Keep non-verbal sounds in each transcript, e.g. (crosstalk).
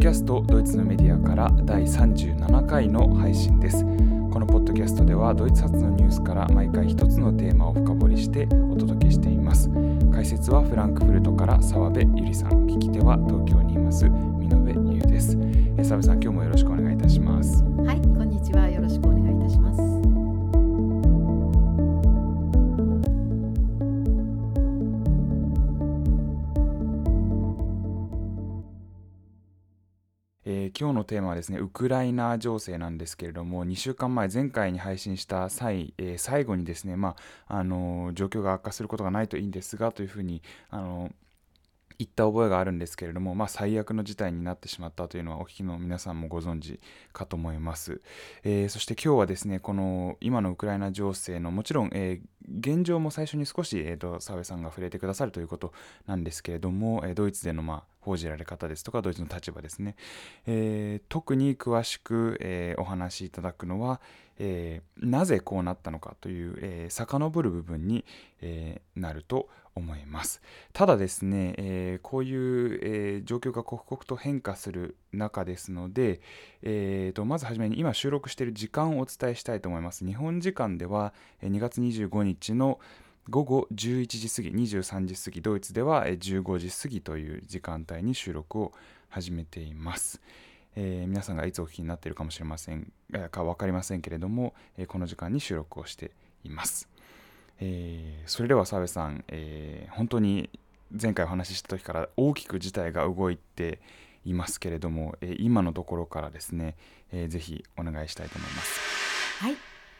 キャストドイツのメディアから第37回の配信です。このポッドキャストではドイツ発のニュースから毎回一つのテーマを深掘りしてお届けしています。解説はフランクフルトから澤部ゆりさん。聞き手は東京にいます見延優です。澤部さん今日もよろしくお願いいたします。はい。今日のテーマはですねウクライナ情勢なんですけれども2週間前前回に配信した際、えー、最後にですね、まああのー、状況が悪化することがないといいんですがというふうに、あの言った覚えがあるんですけれども、まあ、最悪の事態になってしまったというのはお聞きの皆さんもご存知かと思います、えー、そして今日はですねこの今のウクライナ情勢のもちろん、えー、現状も最初に少し、えーと、澤部さんが触れてくださるということなんですけれども、えー、ドイツでの、まあ、報じられ方ですとかドイツの立場ですね、えー、特に詳しく、えー、お話しいただくのは、えー、なぜこうなったのかという、えー、遡る部分に、えー、なると思います。ただですね、えー、こういう、えー、状況が刻々と変化する中ですので、えーと、まずはじめに今収録している時間をお伝えしたいと思います。日本時間では2月25日の午後11時過ぎ23時過ぎドイツでは15時過ぎという時間帯に収録を始めています、えー、皆さんがいつお聞きになっているかもしれませんか分かりませんけれども、えー、この時間に収録をしていますえー、それでは澤部さん、えー、本当に前回お話しした時から大きく事態が動いていますけれども、えー、今のところからですね、えー、ぜひお願いしたいと思います。はい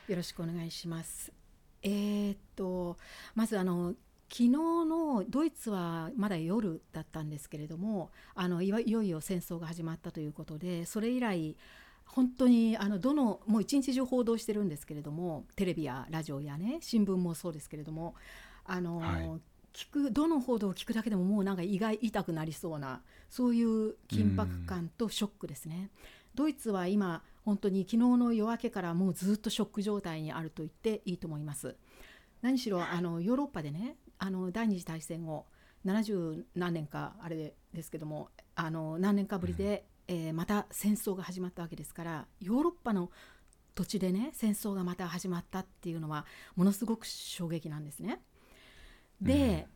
よろしくお願いします。えー、っとまずあの昨日のドイツはまだ夜だったんですけれどもあのいよいよ戦争が始まったということでそれ以来本当にあのどのもう一日中報道してるんですけれどもテレビやラジオやね新聞もそうですけれどもあの、はい、聞くどの報道を聞くだけでももうなんか胃が痛くなりそうなそういう緊迫感とショックですね。ドイツは今本当に昨日の夜明けからもうずっとショック状態にあると言っていいと思います。何しろあのヨーロッパでねあの第二次大戦後70何年かあれですけどもあの何年かぶりでえー、また戦争が始まったわけですからヨーロッパの土地でね戦争がまた始まったっていうのはものすごく衝撃なんですね。で、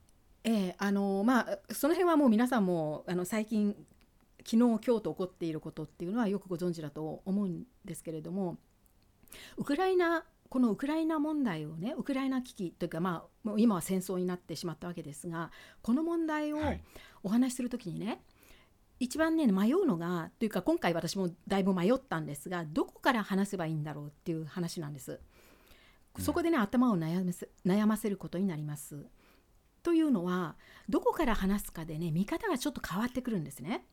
うん、えー、あのまあその辺はもう皆さんもあの最近昨日今日と起こっていることっていうのはよくご存知だと思うんですけれどもウクライナこのウクライナ問題をねウクライナ危機というかまあ今は戦争になってしまったわけですがこの問題をお話しする時にね、はい一番ね迷うのがというか今回私もだいぶ迷ったんですがどこから話せばいいんだろうっていう話なんです。そこでね、頭を悩ませ悩ませることになります。というのはどこから話すかでね見方がちょっと変わってくるんですね。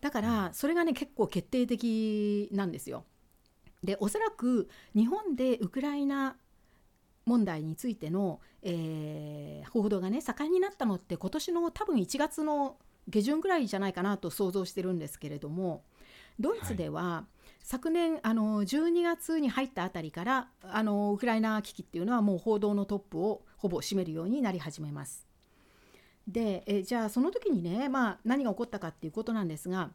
だからそれがね結構決定的なんですよ。でおそらく日本でウクライナ問題についての、えー、報道がね盛んになったのって今年の多分1月の下旬ぐらいじゃないかなと想像してるんですけれどもドイツでは、昨年あの12月に入ったあたりからあのウクライナ危機っていうのはもう報道のトップをほぼ占めるようになり始めます。でえじゃあその時にね、まあ、何が起こったかっていうことなんですが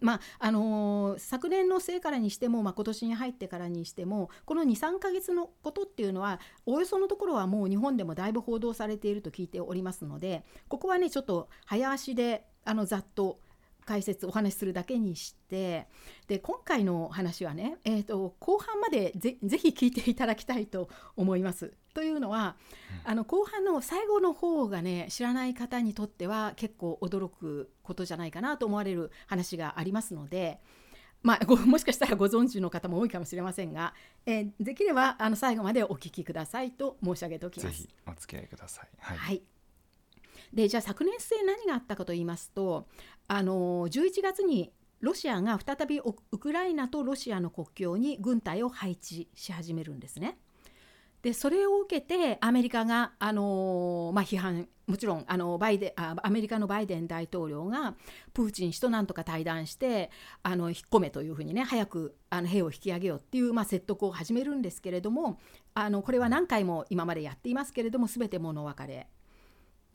まああのー、昨年のせいからにしても、まあ、今年に入ってからにしてもこの23ヶ月のことっていうのはおおよそのところはもう日本でもだいぶ報道されていると聞いておりますのでここはねちょっと早足であのざっと解説お話しするだけにしてで今回の話はね、えーと、後半までぜぜひ聞いていただきたいと思います。というのは、うん、あの後半の最後の方がね知らない方にとっては結構驚くことじゃないかなと思われる話がありますので。まあ、(laughs) もしかしたらご存知の方も多いかもしれませんが、えー、できればあの最後までお聞きくださいと申し上げておきます。ぜひお付き合いください。はい、はいでじゃあ昨年末何があったかと言いますとあの11月にロシアが再びウクライナとロシアの国境に軍隊を配置し始めるんですね。でそれを受けてアメリカが、あのまあ、批判もちろんあのバイデあアメリカのバイデン大統領がプーチン氏となんとか対談してあの引っ込めというふうにね早くあの兵を引き上げようっていう、まあ、説得を始めるんですけれどもあのこれは何回も今までやっていますけれども全て物別れ。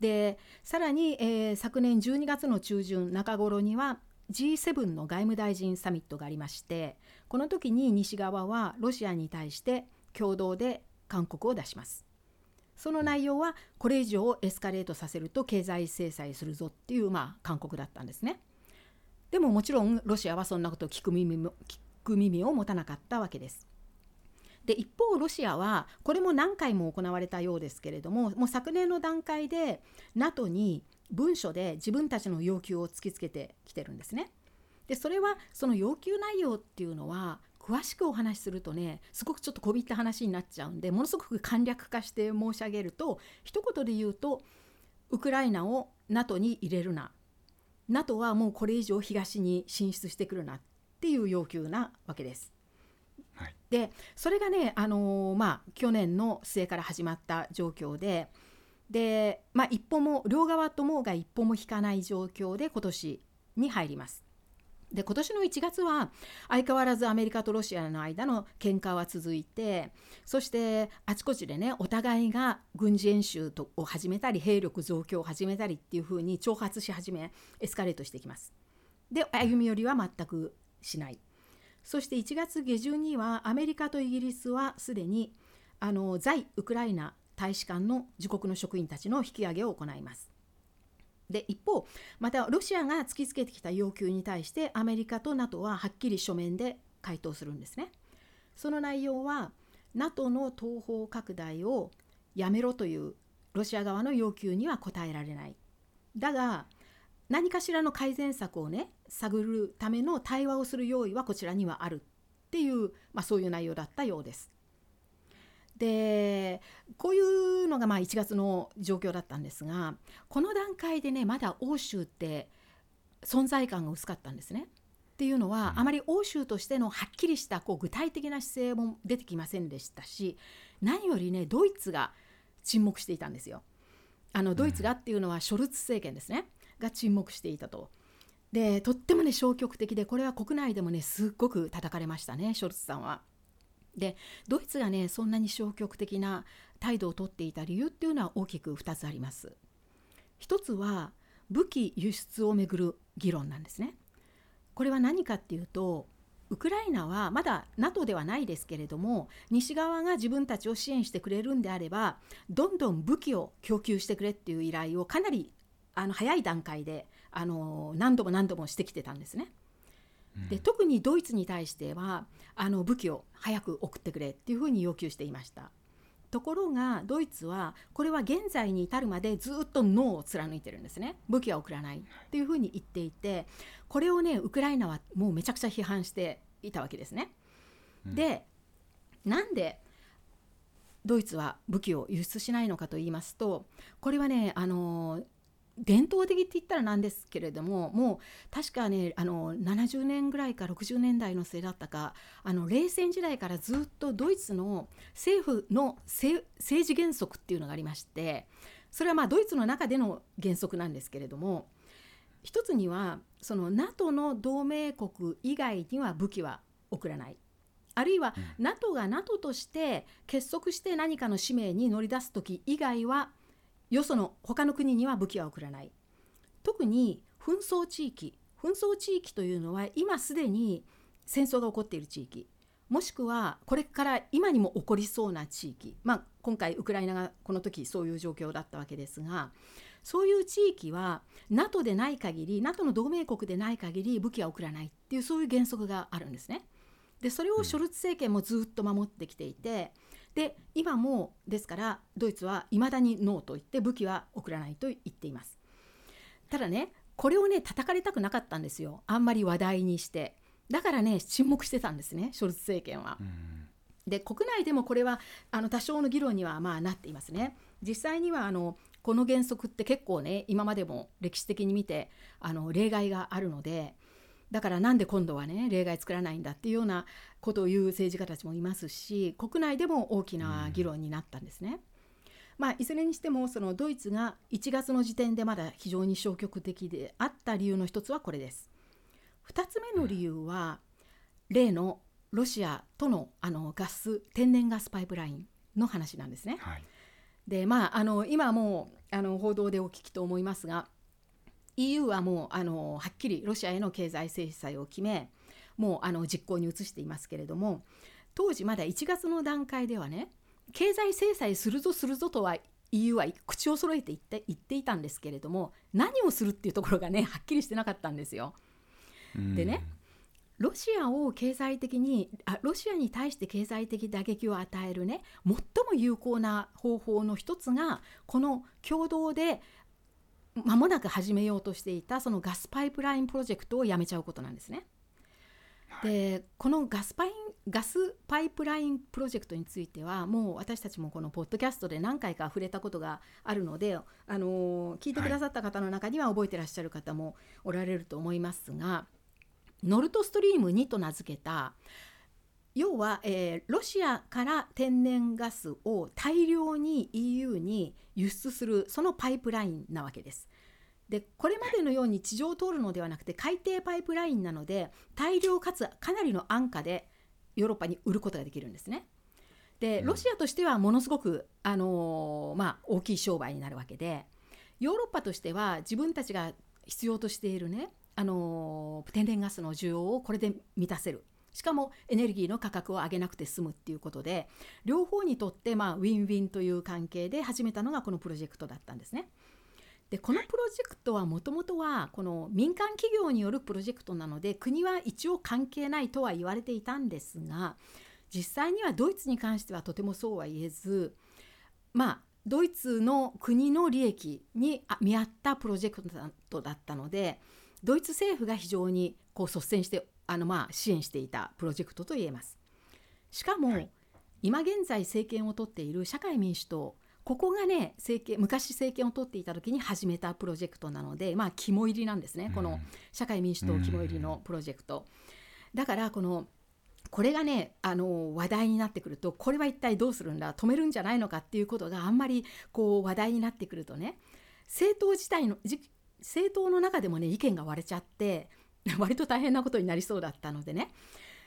でさらに、えー、昨年12月の中旬中頃には G7 の外務大臣サミットがありましてこの時に西側はロシアに対して共同で勧告を出します。その内容はこれ以上エスカレートさせると経済制裁するぞっていうまあ勧告だったんですね。でももちろんロシアはそんなことを聞く耳も聞く耳を持たなかったわけです。で一方ロシアはこれも何回も行われたようですけれどももう昨年の段階で NATO に文書で自分たちの要求を突きつけてきてるんですね。でそれはその要求内容っていうのは詳しくお話しするとねすごくちょっとこびった話になっちゃうんでものすごく簡略化して申し上げると一言で言うとウクライナを NATO に入れるな NATO はもうこれ以上東に進出してくるなっていう要求なわけです。はい、でそれがね、あのー、まあ、去年の末から始まった状況でで、まあ、一歩も両側ともが一歩も引かない状況で今年に入ります。で今年の1月は相変わらずアメリカとロシアの間の喧嘩は続いてそしてあちこちでねお互いが軍事演習を始めたり兵力増強を始めたりっていうふうに挑発し始めエスカレートしていきます。で歩み寄りは全くしない。そして1月下旬にはアメリカとイギリスはすでにあの在ウクライナ大使館の自国の職員たちの引き上げを行います。で一方またロシアが突きつけてきた要求に対してアメリカと NATO ははっきり書面で回答するんですね。その内容は NATO の東方拡大をやめろというロシア側の要求には応えられない。だが何かしらの改善策をね探るための対話をする用意はこちらにはあるっていう、まあ、そういう内容だったようです。でこういうのがまあ1月の状況だったんですがこの段階でねまだ欧州って存在感が薄かったんですね。っていうのはあまり欧州としてのはっきりしたこう具体的な姿勢も出てきませんでしたし何よりねドイツが沈黙していたんですよ。あのドイツがっていうのはショルツ政権ですね。が沈黙していたと。でとってもね消極的でこれは国内でもねすっごく叩かれましたねショルツさんは。でドイツがねそんなに消極的な態度をとっていた理由っていうのは大きく2つあります。一つは武器輸出をめぐる議論なんですね。これは何かっていうとウクライナはまだ NATO ではないですけれども西側が自分たちを支援してくれるんであればどんどん武器を供給してくれっていう依頼をかなりあの早い段階であの何度も何度もしてきてたんですね。で特にドイツに対してはあの武器を早く送ってくれっていうふうに要求していました。ところがドイツはこれは現在に至るまでずっとノーを貫いてるんですね武器は送らないっていうふうに言っていてこれをねウクライナはもうめちゃくちゃ批判していたわけですね。うん、でなんでドイツは武器を輸出しないのかと言いますとこれはねあの伝統的って言ったらなんですけれどももう確かねあの70年ぐらいか60年代のせいだったかあの冷戦時代からずっとドイツの政府の政治原則っていうのがありましてそれはまあドイツの中での原則なんですけれども一つにはその NATO の同盟国以外には武器は送らない。あるいは NATO が NATO として結束して何かの使命に乗り出す時以外はよその他の国には武器は送らない特に紛争地域紛争地域というのは今すでに戦争が起こっている地域もしくはこれから今にも起こりそうな地域、まあ、今回ウクライナがこの時そういう状況だったわけですがそういう地域は NATO でない限り NATO の同盟国でない限り武器は送らないっていうそういう原則があるんですね。でそれをショルツ政権もずっと守ってきていて、で今もですからドイツはいまだにノーと言って武器は送らないと言っていますただねこれをね叩かれたくなかったんですよあんまり話題にしてだからね沈黙してたんですねショルツ政権は。で国内でもこれはあの多少の議論にはまあなっていますね。実際にはあのこの原則って結構ね今までも歴史的に見てあの例外があるのでだからなんで今度はね例外作らないんだっていうようなことを言う政治家たちもいますし国内でも大きな議論になったんですね。まあ、いずれにしてもそのドイツが1月の時点でまだ非常に消極的であった理由の一つはこれです。2つ目の理由は例のロシアとのあのガス天然ガスパイプラインの話なんですね。はい、でまああの今もうあの報道でお聞きと思いますが EU はもうあのはっきりロシアへの経済制裁を決めもうあの実行に移していますけれども当時まだ1月の段階ではね経済制裁するぞするぞとは EU は口を揃えて言って言っていたんですけれども何をするっていうところがねはっきりしてなかったんですよ。でねロシアを経済的にあロシアに対して経済的打撃を与えるね最も有効な方法の一つがこの共同で間もなく始めようとしていたそのガスパイプラインプロジェクトをやめちゃうことなんですね。でこのガスパインガスパイプラインプロジェクトについてはもう私たちもこのポッドキャストで何回か触れたことがあるので、あの聞いてくださった方の中には覚えてらっしゃる方もおられると思いますが、ノルトストリーム2と名付けた要は、えー、ロシアから天然ガスを大量に EU に輸出するそのパイプラインなわけです。でこれまでのように地上を通るのではなくて海底パイプラインなので大量かつかなりの安価でヨーロッパに売ることができるんですね。でロシアとしてはものすごく、あのー、まあ、大きい商売になるわけでヨーロッパとしては自分たちが必要としているね、あのー、天然ガスの需要をこれで満たせるしかもエネルギーの価格を上げなくて済むっていうことで両方にとって、まあ、ウィンウィンという関係で始めたのがこのプロジェクトだったんですね。でこのプロジェクトはもともとはこの民間企業によるプロジェクトなので国は一応関係ないとは言われていたんですが実際にはドイツに関してはとてもそうは言えずまあドイツの国の利益に見合ったプロジェクトだったのでドイツ政府が非常にこう率先してあのまあ支援していたプロジェクトといえます。しかも、はい、今現在政権を取っている社会民主党ここがね政権昔政権を取っていた時に始めたプロジェクトなのでまあ肝入りなんですね、うん、この社会民主党肝入りのプロジェクト。だからこのこれがねあの話題になってくるとこれは一体どうするんだ止めるんじゃないのかっていうことがあんまりこう話題になってくるとね政党自体の政党の中でもね意見が割れちゃって (laughs) 割と大変なことになりそうだったのでね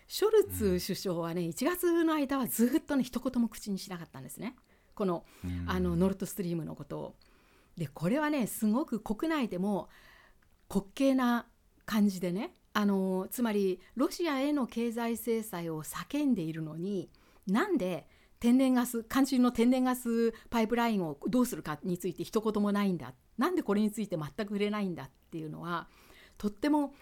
ショルツ首相はね1月の間はずっとね一言も口にしなかったんですね。このあのノルトストリームのことを。でこれはねすごく国内でも滑稽な感じでねあのつまりロシアへの経済制裁を叫んでいるのになんで天然ガス肝心の天然ガスパイプラインをどうするかについて一言もないんだ。なんでこれについて全く触れないんだっていうのはとっても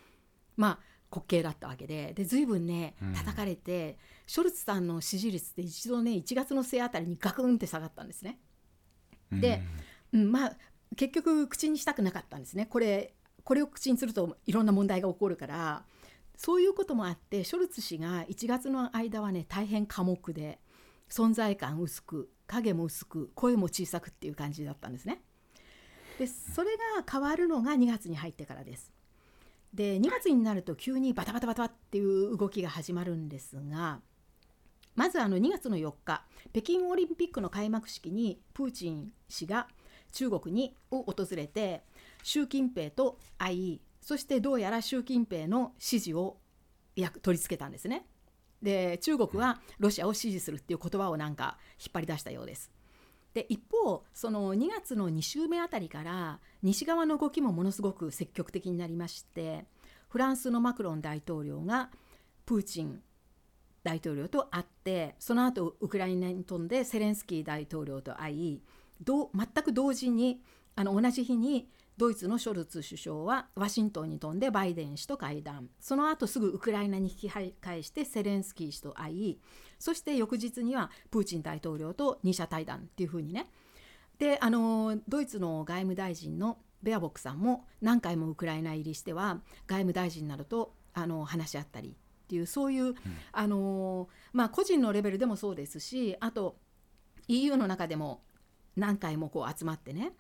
まあ滑稽だったわけで。で随分ね叩かれて、うん、ショルツさんの支持率って一度ね1月の末あたりにガクンって下がったんですね。で、うん、まあ結局口にしたくなかったんですね。これこれを口にするといろんな問題が起こるからそういうこともあってショルツ氏が1月の間はね大変寡黙で存在感薄く影も薄く声も小さくっていう感じだったんですね。でそれが変わるのが2月に入ってからです。で2月になると急にバタバタバタっていう動きが始まるんですがまずあの2月の4日北京オリンピックの開幕式にプーチン氏が中国にを訪れて習近平と会いそしてどうやら習近平の支持を取り付けたんですね。で中国はロシアを支持するっていう言葉をなんか引っ張り出したようです。で一方その2月の2週目あたりから西側の動きもものすごく積極的になりましてフランスのマクロン大統領がプーチン大統領と会ってその後ウクライナに飛んでセレンスキー大統領と会い全く同時にあの同じ日にドイツのショルツ首相はワシントンに飛んでバイデン氏と会談。その後すぐウクライナに引き返してセレンスキー氏と会いそして翌日にはプーチン大統領と2者対談っていうふうにね。であのドイツの外務大臣のベアボックさんも何回もウクライナ入りしては外務大臣などとあの話し合ったりっていうそういう、うん、あのまあ、個人のレベルでもそうですしあと EU の中でも何回もこう集まってね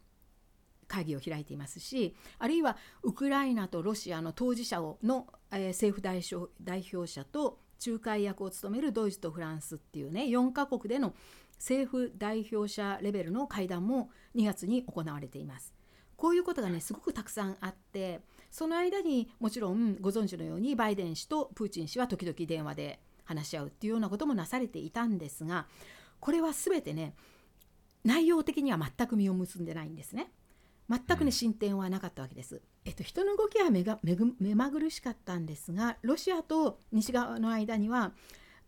会議を開いていますしあるいはウクライナとロシアの当事者をの、え、政府代表代表者と仲介役を務めるドイツとフランスっていうね4カ国での政府代表者レベルの会談も2月に行われています。こういうことがねすごくたくさんあってその間にもちろんご存知のようにバイデン氏とプーチン氏は時々電話で話し合うっていうようなこともなされていたんですがこれは全てね内容的には全く実を結んでないんですね。全くね進展はなかったわけです。えっと、人の動きは目が目ぐ目まぐるしかったんですがロシアと西側の間には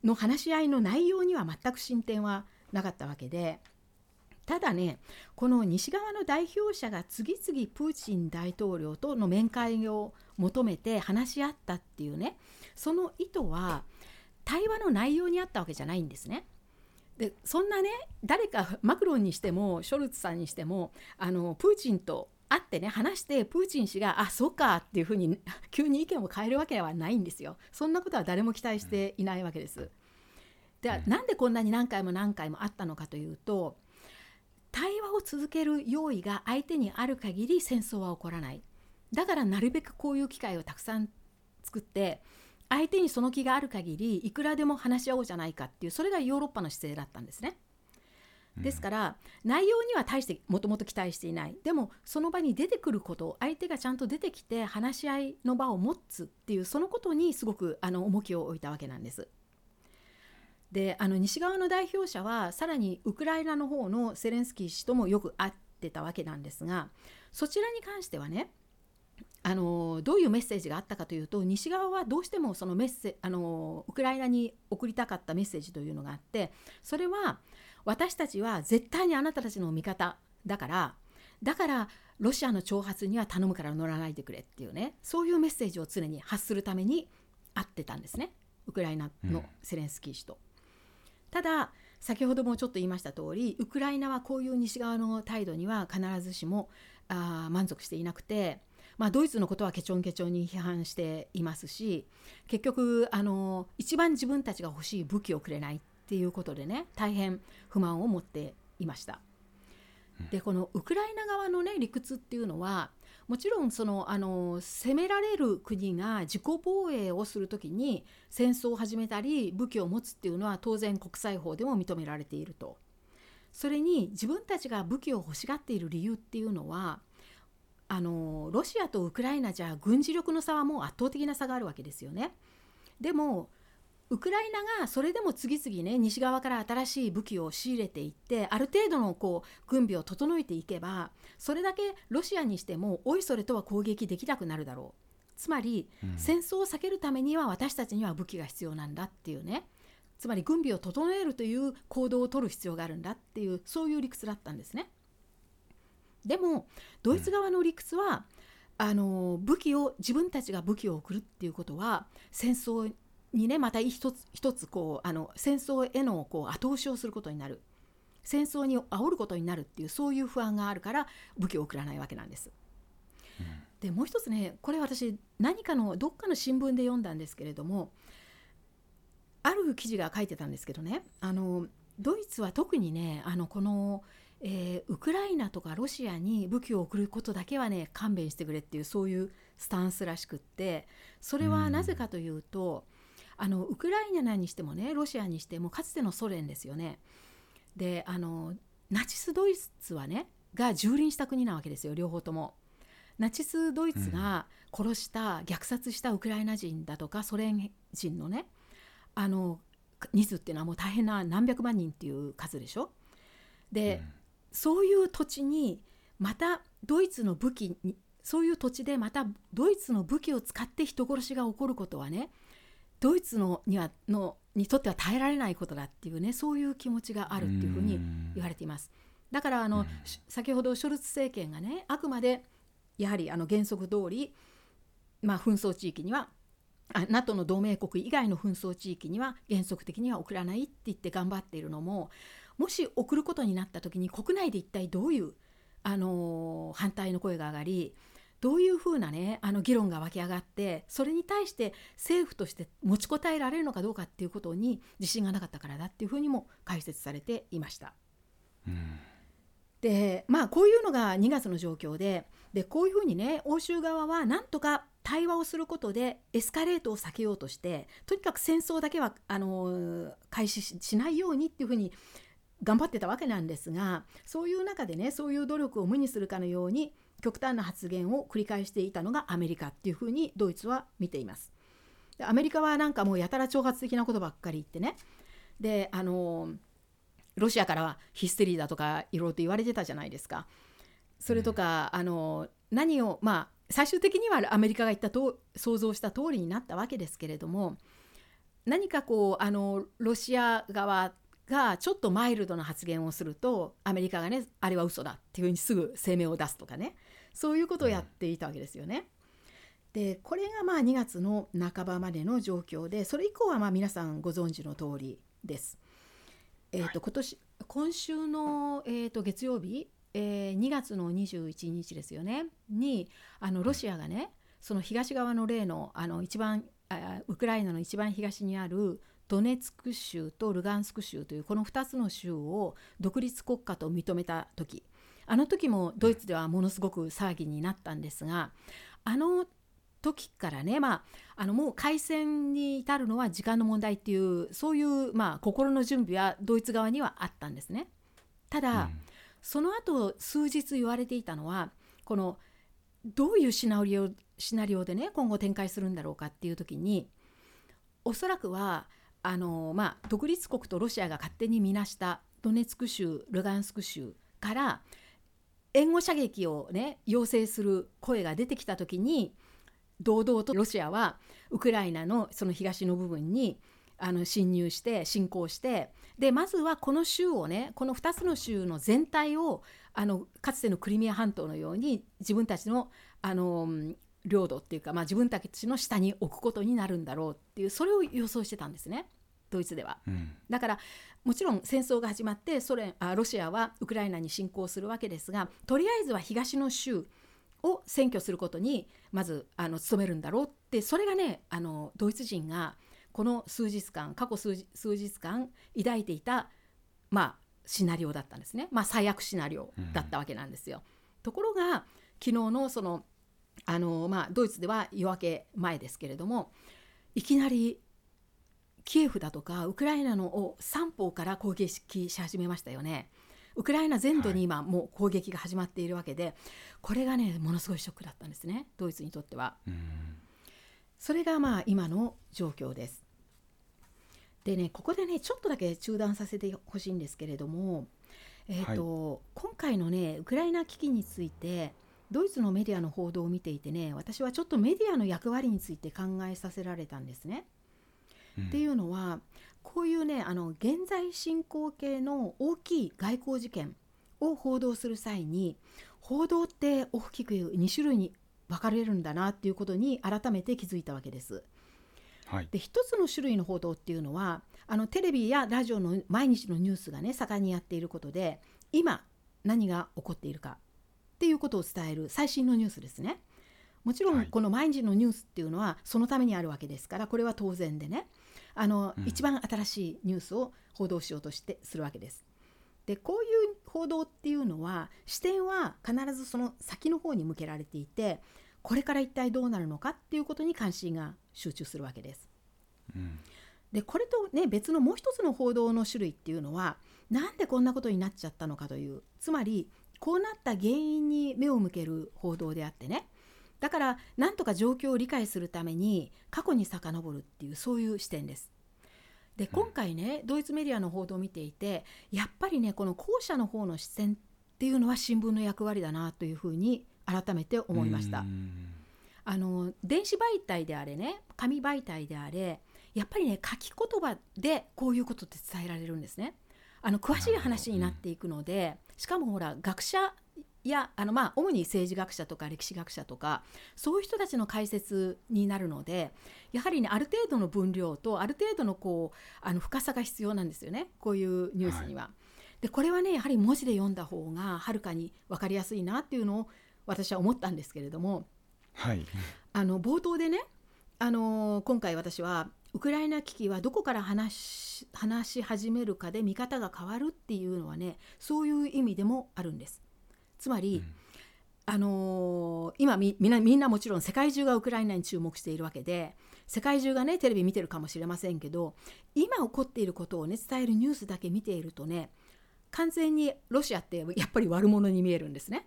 の話し合いの内容には全く進展はなかったわけでただねこの西側の代表者が次々プーチン大統領との面会を求めて話し合ったっていうねその意図は対話の内容にあったわけじゃないんですね。でそんなね誰かマクロンにしてもショルツさんにしてもあのプーチンと会ってね話してプーチン氏が「あそうか」っていうふうに (laughs) 急に意見を変えるわけはないんですよ。そんなことは誰も期待していないわけです。ではなんでこんなに何回も何回もあったのかというと対話を続ける用意が相手にある限り戦争は起こらないだからなるべくこういう機会をたくさん作って相手にその気がある限りいくらでも話し合おうじゃないかっていうそれがヨーロッパの姿勢だったんですね。ですから、内容には大してもともと期待していないでもその場に出てくること相手がちゃんと出てきて話し合いの場を持つっていうそのことにすごくあの重きを置いたわけなんです。であの西側の代表者はさらにウクライナの方のセレンスキー氏ともよく会ってたわけなんですがそちらに関してはねあのどういうメッセージがあったかというと西側はどうしてもそのメッセあのウクライナに送りたかったメッセージというのがあってそれは私たちは絶対にあなたたちの味方だからだからロシアの挑発には頼むから乗らないでくれっていうねそういうメッセージを常に発するために会ってたんですねウクライナのセレンスキー氏と。うんただ先ほどもちょっと言いました通りウクライナはこういう西側の態度には必ずしもあ満足していなくて、まあ、ドイツのことはケチョンケチョンに批判していますし結局あの一番自分たちが欲しい武器をくれないっていうことでね大変不満を持っていました。でこのウクライナ側のね理屈っていうのはもちろんそのあの攻められる国が自己防衛をする時に戦争を始めたり武器を持つっていうのは当然国際法でも認められていると。それに自分たちが武器を欲しがっている理由っていうのはあのロシアとウクライナじゃ軍事力の差はもう圧倒的な差があるわけですよね。でもウクライナがそれでも次々ね西側から新しい武器を仕入れていってある程度のこう軍備を整えていけばそれだけロシアにしてもおいそれとは攻撃できなくなるだろうつまり、うん、戦争を避けるためには私たちには武器が必要なんだっていうねつまり軍備を整えるという行動を取る必要があるんだっていうそういう理屈だったんですね。でもドイツ側の理屈は、うん、あの武器を自分たちが武器を送るっていうことは戦争にねまた一つ一つこうあの戦争へのこう後押しをすることになる戦争に煽ることになるっていうそういう不安があるから武器を送らないわけなんです。うん、でもう一つねこれ私何かのどっかの新聞で読んだんですけれどもある記事が書いてたんですけどねあのドイツは特にねあのこの、えー、ウクライナとかロシアに武器を送ることだけはね勘弁してくれっていうそういうスタンスらしくってそれはなぜかというと、あのウクライナにしてもねロシアにしてもかつてのソ連ですよね。であのナチス・ドイツはねが蹂躙した国なわけですよ両方とも。ナチス・ドイツが殺した、うん、虐殺したウクライナ人だとかソ連人のねあの人数っていうのはもう大変な何百万人っていう数でしょ。で、うん、そういう土地にまたドイツの武器にそういう土地でまたドイツの武器を使って人殺しが起こることはねドイツのにはのにとっては耐えられないことだっていうねそういう気持ちがあるっていうふうに言われています。だからあの、先ほどショルツ政権がねあくまでやはりあの原則通り、まあ、紛争地域にはあ NATO の同盟国以外の紛争地域には原則的には送らないって言って頑張っているのももし送ることになった時に国内で一体どういう、あのー、反対の声が上がりどういうふうなねあの議論が湧き上がってそれに対して政府として持ちこたえられるのかどうかっていうことに自信がなかったからだっていうふうにも解説されていました。うん、でまあこういうのが2月の状況ででこういうふうにね欧州側はなんとか対話をすることでエスカレートを避けようとしてとにかく戦争だけはあの開始しないようにっていうふうに頑張ってたわけなんですがそういう中でねそういう努力を無にするかのように極端な発言を繰り返していたのがアメリカっていうふうにドイツは見ています。でアメリカはなんかもうやたら挑発的なことばっかり言ってねであのロシアからはヒステリーだとかいろいろと言われてたじゃないですか。それとか、あの何をまあ最終的にはアメリカが言ったと想像した通りになったわけですけれども何かこうあのロシア側がちょっとマイルドな発言をするとアメリカがねあれは嘘だっていうふうにすぐ声明を出すとかねそういうことをやっていたわけですよね。でこれがまあ2月の半ばまでの状況でそれ以降はまあ皆さんご存知の通りです。えーと今年今週の、えー、と月曜日、えー、2月の21日ですよねにあのロシアがねその東側の例のあの一番あウクライナの一番東にあるドネツク州とルガンスク州というこの2つの州を独立国家と認めた時あの時もドイツではものすごく騒ぎになったんですがあの時からね、まあ、あのもう開戦に至るのは時間の問題っていうそういう、まあ、心の準備はドイツ側にはあったんですね。ただ、うん、その後数日言われていたのはこのどういうシナリオシナリオでね今後展開するんだろうかっていう時におそらくはあの、まあ、独立国とロシアが勝手に見なしたドネツク州ルガンスク州から援護射撃をね要請する声が出てきた時に堂々とロシアはウクライナのその東の部分にあの侵入して侵攻してでまずはこの州をねこの2つの州の全体をあのかつてのクリミア半島のように自分たちのあの領土っていうか、まあ、自分たちの下に置くことになるんだろうっていうそれを予想してたんですね。ドイツでは、うん、だからもちろん戦争が始まってソ連あロシアはウクライナに侵攻するわけですがとりあえずは東の州を占拠することにまずあの努めるんだろうってそれがねあのドイツ人がこの数日間過去数日間抱いていたまあシナリオだったんですね、まあ、最悪シナリオだったわけなんですよ。うん、ところが昨日のそのあの、まあ、ドイツでは夜明け前ですけれどもいきなりキエフだとかウクライナのを3方から攻撃し始めましたよね。ウクライナ全土に今もう攻撃が始まっているわけで、はい、これがねものすごいショックだったんですねドイツにとっては。それがまあ今の状況です。でねここでねちょっとだけ中断させてほしいんですけれども、えーと、はい、今回のねウクライナ危機についてドイツのメディアの報道を見ていてね私はちょっとメディアの役割について考えさせられたんですね。うん、っていうのはこういうねあの現在進行形の大きい外交事件を報道する際に報道って大きく2種類に分かれるんだなっていうことに改めて気づいたわけです。はい、で一つの種類の報道っていうのはあのテレビやラジオの毎日のニュースがね盛んにやっていることで今何が起こっているかっていうことを伝える最新のニュースですね。もちろんこの毎日のニュースっていうのはそのためにあるわけですからこれは当然でねあの、うん、一番新しいニュースを報道しようとしてするわけです。でこういう報道っていうのは視点は必ずその先の方に向けられていてこれから一体どうなるのかっていうことに関心が集中するわけです。うん、でこれとね別のもう一つの報道の種類っていうのはなんでこんなことになっちゃったのかというつまりこうなった原因に目を向ける報道であってねだからなんとか状況を理解するために過去に遡るっていうそういう視点です。で今回ね、ドイツメディアの報道を見ていてやっぱりねこの後者の方の視線っていうのは新聞の役割だなというふうに改めて思いました。あの電子媒体であれね紙媒体であれやっぱりね書き言葉でこういうことって伝えられるんですね。あの詳しい話になっていくので、しかもほら学者やあのまあ主に政治学者とか歴史学者とかそういう人たちの解説になるのでやはりねある程度の分量とある程度のこうあの深さが必要なんですよねこういうニュースには。はい、でこれはねやはり文字で読んだ方がはるかに分かりやすいなっていうのを私は思ったんですけれども、はい、あの冒頭でねあの今回私はウクライナ危機はどこから話し始めるかで見方が変わるっていうのはねそういう意味でもあるんです。つまり、うん、あのー、今みんなみんなもちろん世界中がウクライナに注目しているわけで世界中がねテレビ見てるかもしれませんけど今起こっていることをね伝えるニュースだけ見ているとね完全にロシアってやっぱり悪者に見えるんですね。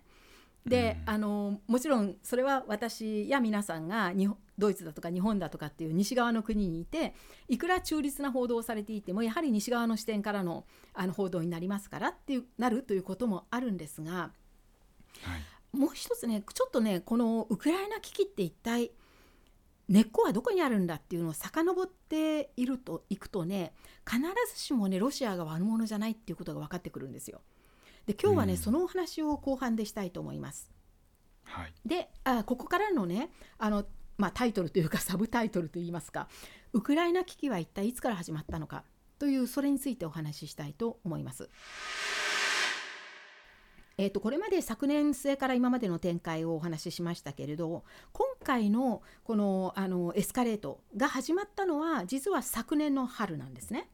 で、うん、あのもちろんそれは私や皆さんが日本ドイツだとか日本だとかっていう西側の国にいていくら中立な報道をされていてもやはり西側の視点からのあの報道になりますからっていうなるということもあるんですがはいもう一つねちょっとねこのウクライナ危機って一体根っこはどこにあるんだっていうのを遡っているといくとね必ずしもねロシアが悪者じゃないっていうことが分かってくるんですよ。で今日はね、うんそのお話を後半でしたいと思います。はいであここからのねあの、まあ、タイトルというかサブタイトルといいますかウクライナ危機は一体いつから始まったのかというそれについてお話ししたいと思います。えー、とこれまで昨年末から今までの展開をお話ししましたけれど今回のこのあのエスカレートが始まったのは実は昨年の春なんですね。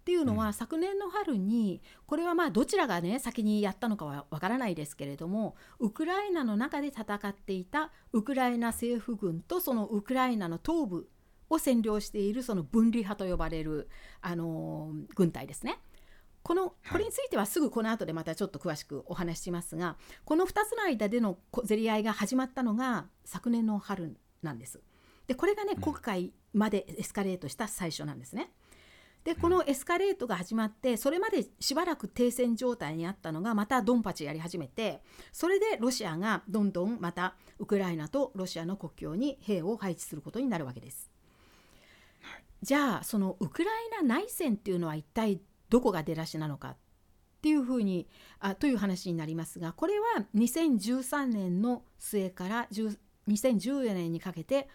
っていうのは、うん昨年の春にこれはまあどちらがね先にやったのかはわからないですけれどもウクライナの中で戦っていたウクライナ政府軍とそのウクライナの東部を占領しているその分離派と呼ばれる、あのー軍隊ですね。このこれについてはすぐこの後でまたちょっと詳しくお話ししますがこの2つの間でのこ競り合いが始まったのが昨年の春なんです。でこれがねうん今回までエスカレートした最初なんですね。でこのエスカレートが始まってそれまでしばらく停戦状態にあったのがまたドンパチやり始めてそれでロシアがどんどんまたウクライナとロシアの国境に兵を配置することになるわけです。じゃあそのウクライナ内戦っていうのは一体どこが出だしなのかっていうふうにあという話になりますがこれは2013年の末から10 2014年にかけて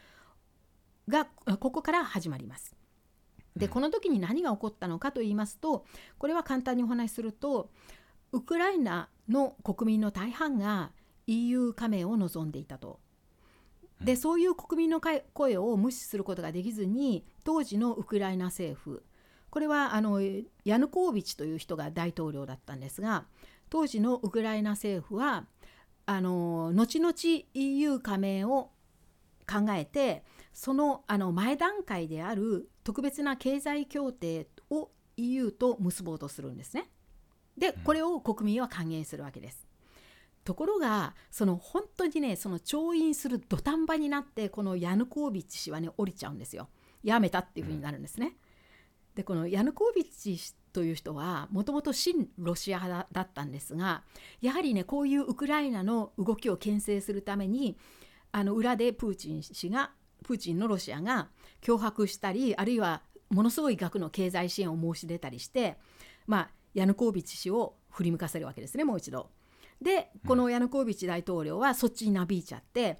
がここから始まります。でうんこの時に何が起こったのかと言いますとこれは簡単にお話しするとウクライナの国民の大半が EU 加盟を望んでいたと。でそういう国民のか声を無視することができずに当時のウクライナ政府これはあのヤヌコービチという人が大統領だったんですが当時のウクライナ政府はあの後々 EU 加盟を考えてそのあの前段階である特別な経済協定を EU と結ぼうとするんですね。でこれを国民は歓迎するわけです。ところがその本当にねその調印する土壇場になってこのヤヌコービッチ氏はね降りちゃうんですよ。やめたっていうふうになるんですね。でこのヤヌコービッチ氏という人はもともと親ロシア派だったんですがやはりねこういうウクライナの動きを牽制するためにあの裏でプーチン氏がプーチンのロシアが脅迫したりあるいはものすごい額の経済支援を申し出たりして、まあ、ヤヌコービッチ氏を振り向かせるわけですねもう一度。でこのヤヌコービッチ大統領はそっちになびいちゃって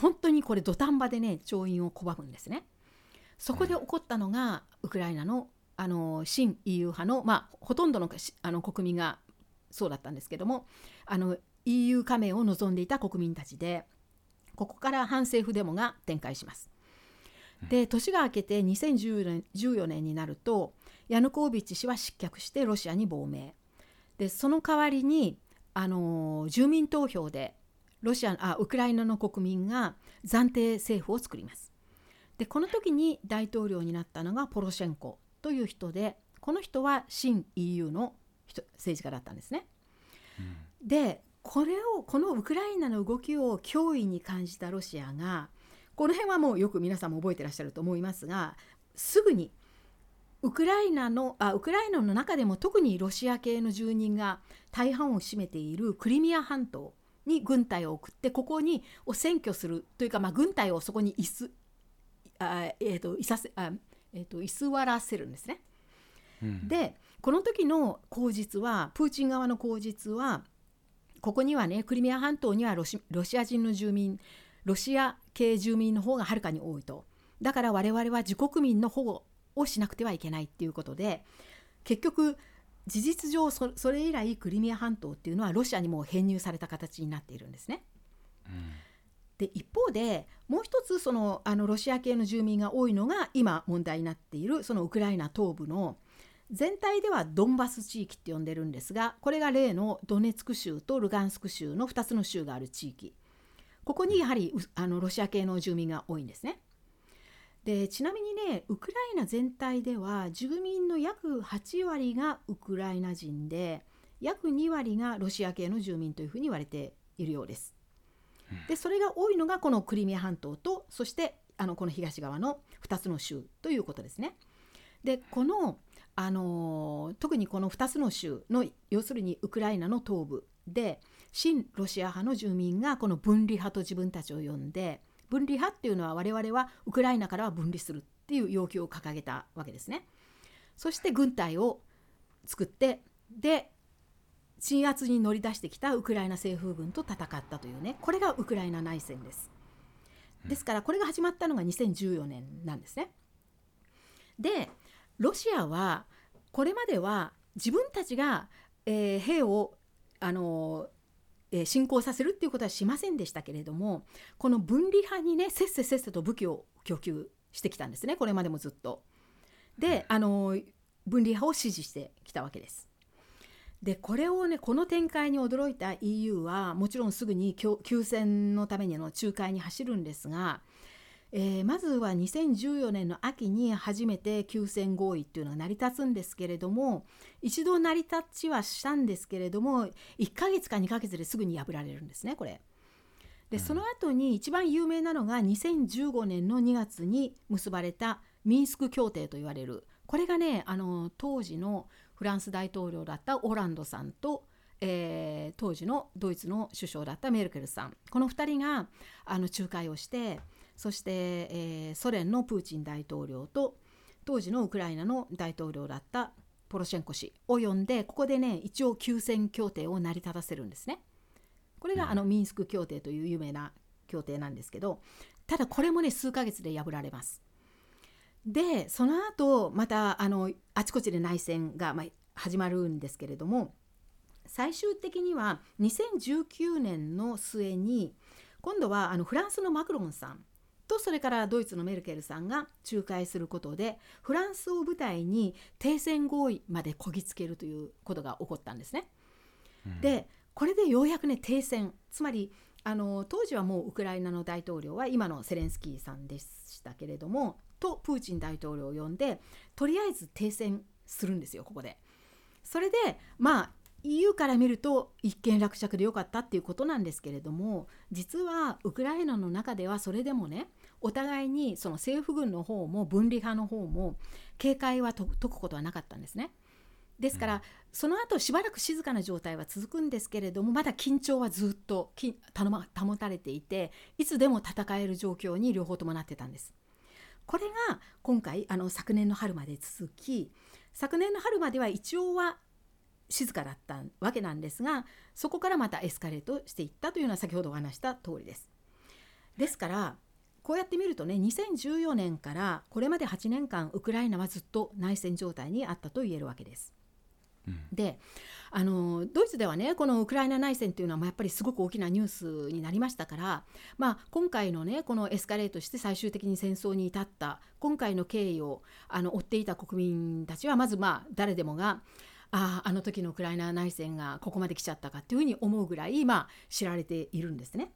本当にこれ土壇場でね調印を拒むんですね。そこで起こったのがウクライナのあの新 EU 派の、まあ、ほとんどのしあの国民がそうだったんですけどもあの EU 加盟を望んでいた国民たちでここから反政府デモが展開します。で年が明けて2014年14年になるとヤヌコービッチ氏は失脚してロシアに亡命でその代わりにあの住民投票でロシアあウクライナの国民が暫定政府を作ります。でこの時に大統領になったのがポロシェンコという人でこの人は新 EU の人政治家だったんですね。でこれをこのウクライナの動きを脅威に感じたロシアがこの辺はもうよく皆さんも覚えてらっしゃると思いますがすぐにウクライナのあウクライナの中でも特にロシア系の住人が大半を占めているクリミア半島に軍隊を送ってここにを占拠するというか、まあ、軍隊をそこにいすあ、えー、といさせあ、えー、と居座らせるんですね。うんでこの時の口実はプーチン側の口実はここにはねクリミア半島にはロシロシア人の住民ロシア系住民の方がはるかに多いとだから我々は自国民の保護をしなくてはいけないっていうことで結局事実上そそれ以来クリミア半島っていうのはロシアにもう編入された形になっているんですね。で一方でもう一つそのあのロシア系の住民が多いのが今問題になっているそのウクライナ東部の全体ではドンバス地域って呼んでるんですがこれが例のドネツク州とルガンスク州の2つの州がある地域ここにやはりあのロシア系の住民が多いんですね。でちなみにねウクライナ全体では住民の約8割がウクライナ人で約2割がロシア系の住民というふうに言われているようです。でそれが多いのがこのクリミア半島とそしてあのこの東側の2つの州ということですね。でこの、あの特にこの2つの州の要するにウクライナの東部で親ロシア派の住民がこの分離派と自分たちを呼んで分離派っていうのは我々はウクライナからは分離するっていう要求を掲げたわけですね。そして軍隊を作ってで鎮圧に乗り出してきたウクライナ政府軍と戦ったというねこれがウクライナ内戦です。ですからこれが始まったのが2014年なんですね。でロシアはこれまでは自分たちが、えー、兵をあのえー、侵攻させるっていうことはしませんでしたけれどもこの分離派にねせっせせっせと武器を供給してきたんですねこれまでもずっと。であの分離派を支持してきたわけです。でこれをねこの展開に驚いた EU はもちろんすぐに休戦のためにの仲介に走るんですが、えー、まずは2014年の秋に初めて休戦合意っていうのが成り立つんですけれども一度成り立ちはしたんですけれども1ヶ月か2ヶ月ですぐに破られるんですねこれ。でその後に一番有名なのが2015年の2月に結ばれたミンスク協定と言われるこれがねあの当時のフランス大統領だったオランドさんと、えー、当時のドイツの首相だったメルケルさんこの2人があの仲介をしてそして、えー、ソ連のプーチン大統領と当時のウクライナの大統領だったポロシェンコ氏を呼んでここでね一応休戦協定を成り立たせるんですね。これがあのミンスク協定という有名な協定なんですけどただこれもね数ヶ月で破られます。でその後またあのあちこちで内戦が、まあ、始まるんですけれども最終的には2019年の末に今度はあのフランスのマクロンさんとそれからドイツのメルケルさんが仲介することでフランスを舞台に停戦合意までこぎつけるということが起こったんですね。うん、でこれでようやくね停戦つまりあの当時はもうウクライナの大統領は今のセレンスキーさんでしたけれどもとプーチン大統領を呼んでとりあえず停戦するんですよここで。それでまあ EU から見ると一件落着でよかったっていうことなんですけれども実はウクライナの中ではそれでもねお互いにその政府軍の方も分離派の方も警戒は解くことはなかったんですね。ですから、うん、その後しばらく静かな状態は続くんですけれどもまだ緊張はずっと保たれていていつでも戦える状況に両方ともなってたんです。これが今回あの昨年の春まで続き昨年の春までは一応は静かだったわけなんですがそこからまたエスカレートしていったというのは先ほどお話した通りです。ですからこうやって見るとね2014年からこれまで8年間ウクライナはずっと内戦状態にあったと言えるわけです。であのドイツではねこのウクライナ内戦というのはやっぱりすごく大きなニュースになりましたから、まあ、今回のねこのエスカレートして最終的に戦争に至った今回の経緯をあの追っていた国民たちはまずまあ誰でもがあああの時のウクライナ内戦がここまで来ちゃったかっていうふうに思うぐらい、まあ、知られているんですね。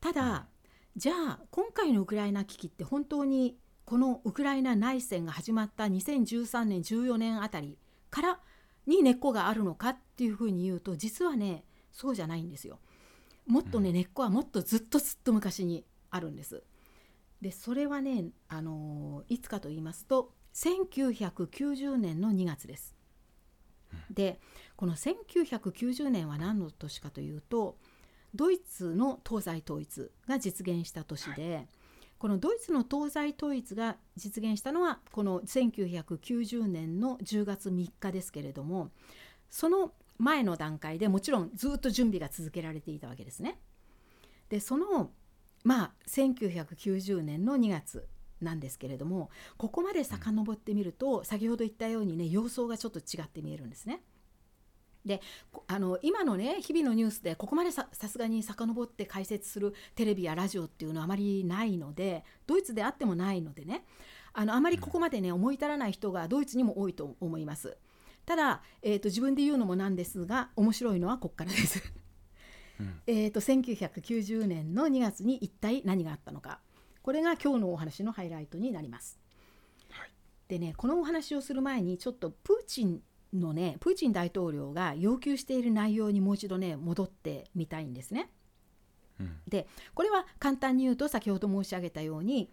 ただじゃあ今回のウクライナ危機って本当にこのウクライナ内戦が始まった2013年14年あたりからに根っこがあるのかっていうふうに言うと実はねそうじゃないんですよ。もっとね、根っこはもっとずっとずっと昔にあるんです。でそれはね、あのいつかと言いますと1990年の2月です。でこの1990年は何の年かというとドイツの東西統一が実現した年で、はいこのドイツの東西統一が実現したのはこの1990年の10月3日ですけれどもその前の段階でもちろんずっと準備が続けられていたわけですね。でそのまあ1990年の2月なんですけれどもここまで遡ってみると先ほど言ったようにね様相がちょっと違って見えるんですね。であの今のね日々のニュースでここまでさすがに遡って解説するテレビやラジオっていうのはあまりないのでドイツであってもないのでねあのあまりここまでね思い至らない人がドイツにも多いと思います。ただ、えーと、自分で言うのもなんですが面白いのはここからです。うん、(laughs) えと1990年の2月に一体何があったのか。これが今日のお話のハイライトになります。はい、でねこのお話をする前にちょっとプーチンのねプーチン大統領が要求している内容にもう一度ね戻ってみたいんですね。うん、でこれは簡単に言うと先ほど申し上げたように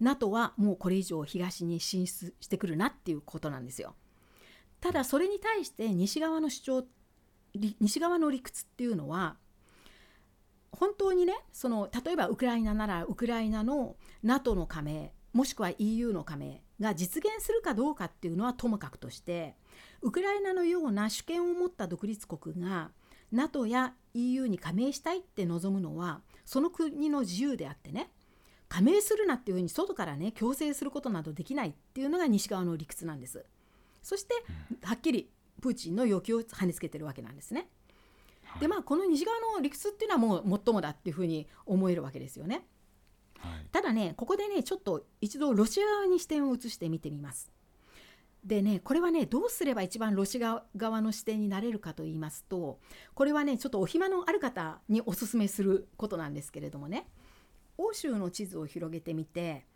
NATO はもうこれ以上東に進出してくるなっていうことなんですよ。ただそれに対して西側の主張西側の理屈っていうのは本当にねその例えばウクライナならウクライナの NATO の加盟もしくは EU の加盟が実現するかどうかっていうのはともかくとしてウクライナのような主権を持った独立国が NATO や EU に加盟したいって望むのはその国の自由であってね加盟するなっていうふうに外からね強制することなどできないっていうのが西側の理屈なんです。そしてはっきりプーチンの要求を跳ねつけてるわけなんですね。でまあこの西側の理屈っていうのはもう最もだっていうふうに思えるわけですよね。はい、ただねここでねちょっと一度ロシア側に視点を移して見てみます。でねこれはねどうすれば一番ロシア側の視点になれるかと言いますとこれはねちょっとお暇のある方におすすめすることなんですけれどもね欧州の地図を広げてみて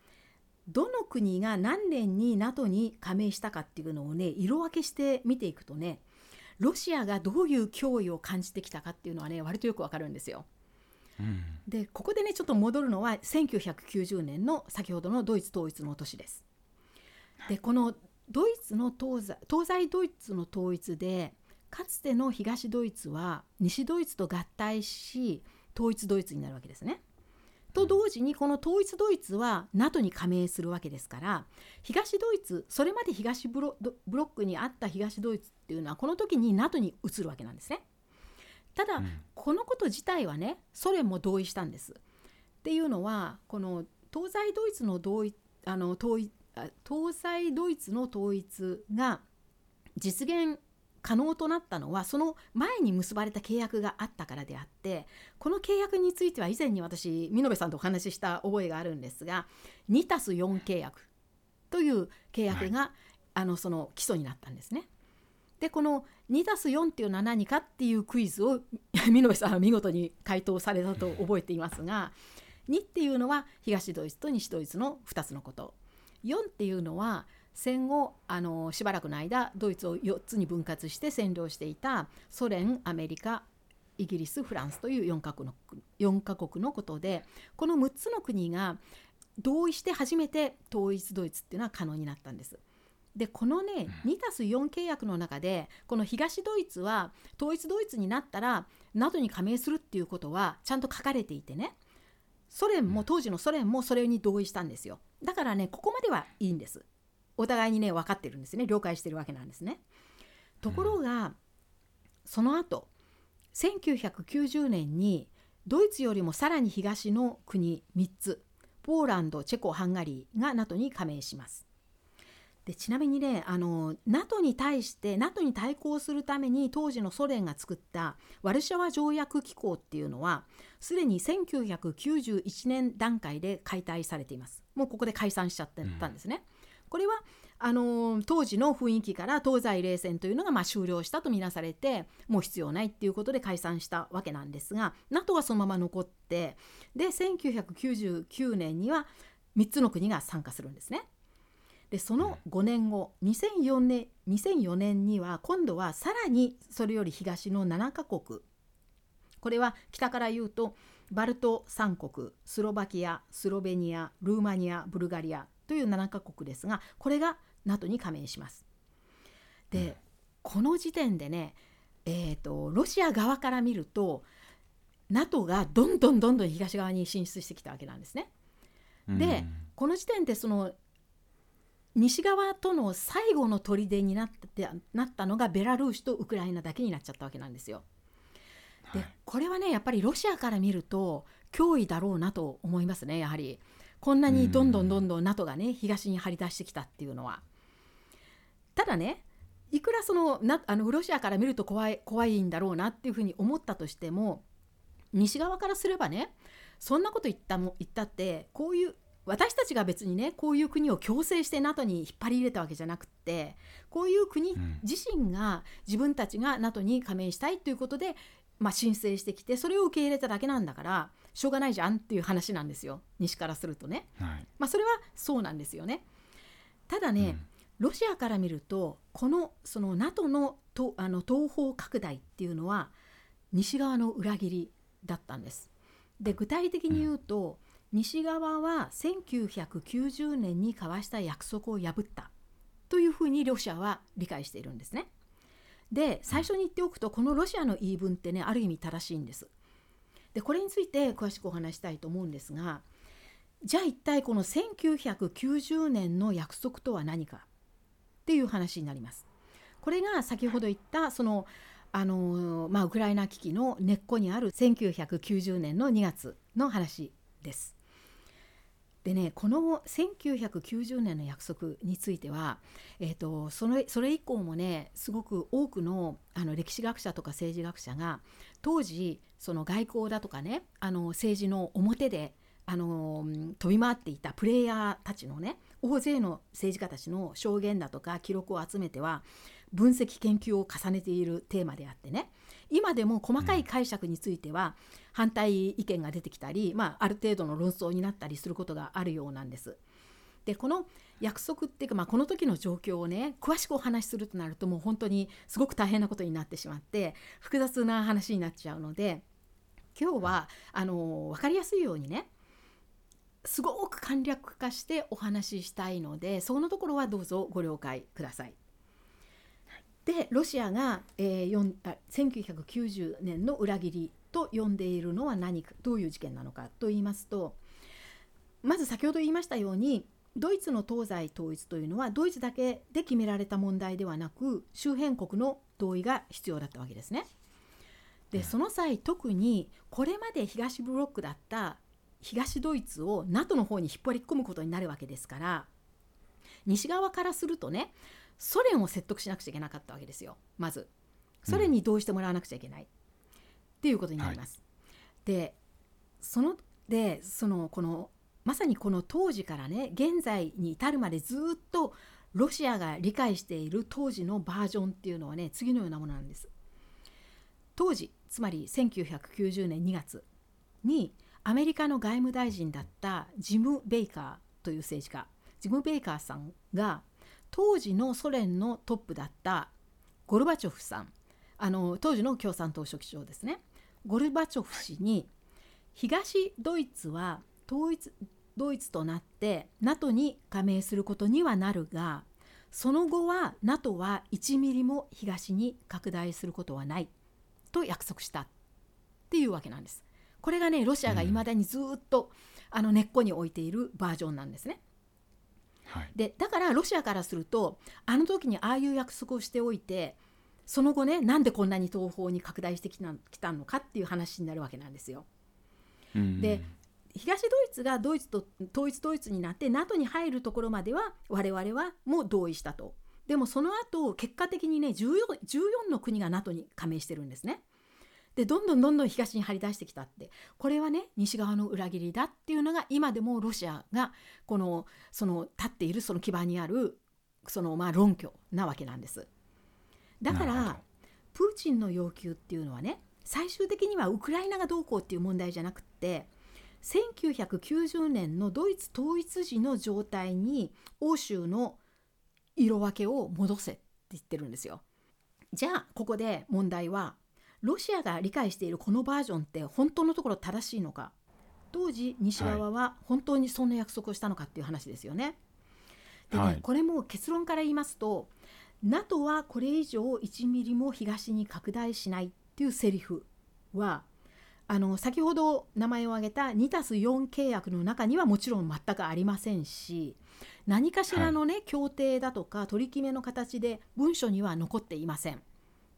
どの国が何年に NATO に加盟したかっていうのをね色分けして見ていくとねロシアがどういう脅威を感じてきたかっていうのはね割とよくわかるんですよ。うん、でここでねちょっと戻るのは1990年の先ほどのドイツ統一の年です。でこのドイツの東西東西ドイツの統一でかつての東ドイツは西ドイツと合体し統一ドイツになるわけですね。と同時にこの統一ドイツは NATO に加盟するわけですから東ドイツそれまで東ブロックにあった東ドイツっていうのはこの時に NATO に移るわけなんですね。ただ、うん、このこと自体はねソ連も同意したんです。っていうのはこの東西ドイツの同意あの統一東西ドイツの統一が実現可能となったのはその前に結ばれた契約があったからであってこの契約については以前に私美濃部さんとお話しした覚えがあるんですが 2+4 契約という契約が、はい、あのその基礎になったんですね。でこの 2+4 っていうのは何かっていうクイズを美濃部さんは見事に回答されたと覚えていますが2っていうのは東ドイツと西ドイツの2つのこと4っていうのは戦後あのしばらくの間ドイツを4つに分割して占領していたソ連アメリカイギリスフランスという4カ国の ,4 カ国のことでこの6つの国が同意して初めて統一ドイツっていうのは可能になったんです。でこのね 2+4 契約の中でこの東ドイツは統一ドイツになったら NATO に加盟するっていうことはちゃんと書かれていてね。ソ連も当時のソ連もそれに同意したんですよだからねここまではいいんですお互いにね分かってるんですね了解してるわけなんですね。ところが、うん、その後1990年にドイツよりもさらに東の国3つポーランドチェコハンガリーが NATO に加盟します。でちなみにねあの NATO に対して NATO に対抗するために当時のソ連が作ったワルシャワ条約機構っていうのはすでに1991年段階で解体されていますもうここで解散しちゃってたんですね、うんこれはあの当時の雰囲気から東西冷戦というのがま終了したとみなされてもう必要ないっていうことで解散したわけなんですが NATO はそのまま残ってで1999年には3つの国が参加するんですね。でその5年後2004年 ,2004 年には今度はさらにそれより東の7カ国これは北から言うとバルト3国スロバキアスロベニアルーマニアブルガリアという7カ国ですがこれが NATO に加盟します。で、うん、この時点でね、えーと、ロシア側から見ると NATO がどんどんどんどん東側に進出してきたわけなんですね。で、うん、この時点でその西側との最後の砦になってなったのがベラルーシとウクライナだけになっちゃったわけなんですよ。でこれはねやっぱりロシアから見ると脅威だろうなと思いますねやはり。こんなにどんどんどんどん NATO がね東に張り出してきたっていうのは。ただねいくらそのなあのロシアから見ると怖い怖いんだろうなっていうふうに思ったとしても西側からすればねそんなこと言ったも言ったってこういう私たちが別にねこういう国を強制して NATO に引っ張り入れたわけじゃなくってこういう国自身が自分たちが NATO に加盟したいということで、まあ、申請してきてそれを受け入れただけなんだからしょうがないじゃんっていう話なんですよ。西からするとね、はい、まあ、それはそうなんですよね。ただね、うん、ロシアから見るとこのその NATO のとあの東方拡大っていうのは西側の裏切りだったんです。で具体的に言うと、うん、西側は1990年に交わした約束を破ったというふうにロシアは理解しているんですね。で最初に言っておくとこのロシアの言い分ってねある意味正しいんです。でこれについて詳しくお話したいと思うんですがじゃあ一体この1990年の約束とは何かっていう話になります。これが先ほど言ったそのあのまあ、ウクライナ危機の根っこにある1990年の2月の話です。でねこの1990年の約束については、えーと、それそれ以降もねすごく多くのあの歴史学者とか政治学者が当時その外交だとかねあの政治の表であの飛び回っていたプレイヤーたちのね大勢の政治家たちの証言だとか記録を集めては分析研究を重ねているテーマであってね。今でも細かい解釈については反対意見が出てきたり、まあ、ある程度の論争になったりすることがあるようなんです。でこの約束っていうか、まあ、この時の状況をね詳しくお話しするとなるともう本当にすごく大変なことになってしまって複雑な話になっちゃうので今日はあの分かりやすいようにねすごく簡略化してお話ししたいのでそのところはどうぞご了解ください。でロシアが、えー、1990年の裏切りと呼んでいるのは何かどういう事件なのかと言いますとまず先ほど言いましたようにドイツの東西統一というのはドイツだけで決められた問題ではなく周辺国の同意が必要だったわけですね。でその際特にこれまで東ブロックだった東ドイツを NATO の方に引っ張り込むことになるわけですから西側からするとねソ連を説得しなくちゃいけなかったわけですよまず。ソ連に同意してもらわなくちゃいけない、っていうことになります。はい、でそのでそのこのまさにこの当時からね現在に至るまでずっとロシアが理解している当時のバージョンっていうのはね次のようなものなんです。当時つまり1990年2月にアメリカの外務大臣だったジム・ベイカーという政治家ジム・ベイカーさんが当時のソ連のトップだったゴルバチョフさんあの当時の共産党書記長ですねゴルバチョフ氏に東ドイツは統一ドイツとなって NATO に加盟することにはなるがその後は NATO は1ミリも東に拡大することはないと約束したっていうわけなんです。これがねロシアがいまだにずっと、うん、あの根っこに置いているバージョンなんですね。はい、でだからロシアからするとあの時にああいう約束をしておいてその後ねなんでこんなに東方に拡大してきたきたのかっていう話になるわけなんですよ。うん、で東ドイツがドイツと統一ドイツになって NATO に入るところまでは我々はもう同意したと。でもその後結果的にね 14, 14の国が NATO に加盟してるんですね。でどんどんどんどん東に張り出してきたってこれはね西側の裏切りだっていうのが今でもロシアがこのその立っているその基盤にあるそのまあ論拠なわけなんです。だからプーチンの要求っていうのはね最終的にはウクライナがどうこうっていう問題じゃなくって1990年のドイツ統一時の状態に欧州の色分けを戻せって言ってるんですよ。じゃあここで問題はロシアが理解しているこのバージョンって本当のところ正しいのか当時西側は本当にそんな約束をしたのかっていう話ですよね。でね、はい、これも結論から言いますと NATO はこれ以上1ミリも東に拡大しないっていうセリフはあの先ほど名前を挙げた2たす4契約の中にはもちろん全くありませんし何かしらのね、はい、協定だとか取り決めの形で文書には残っていません。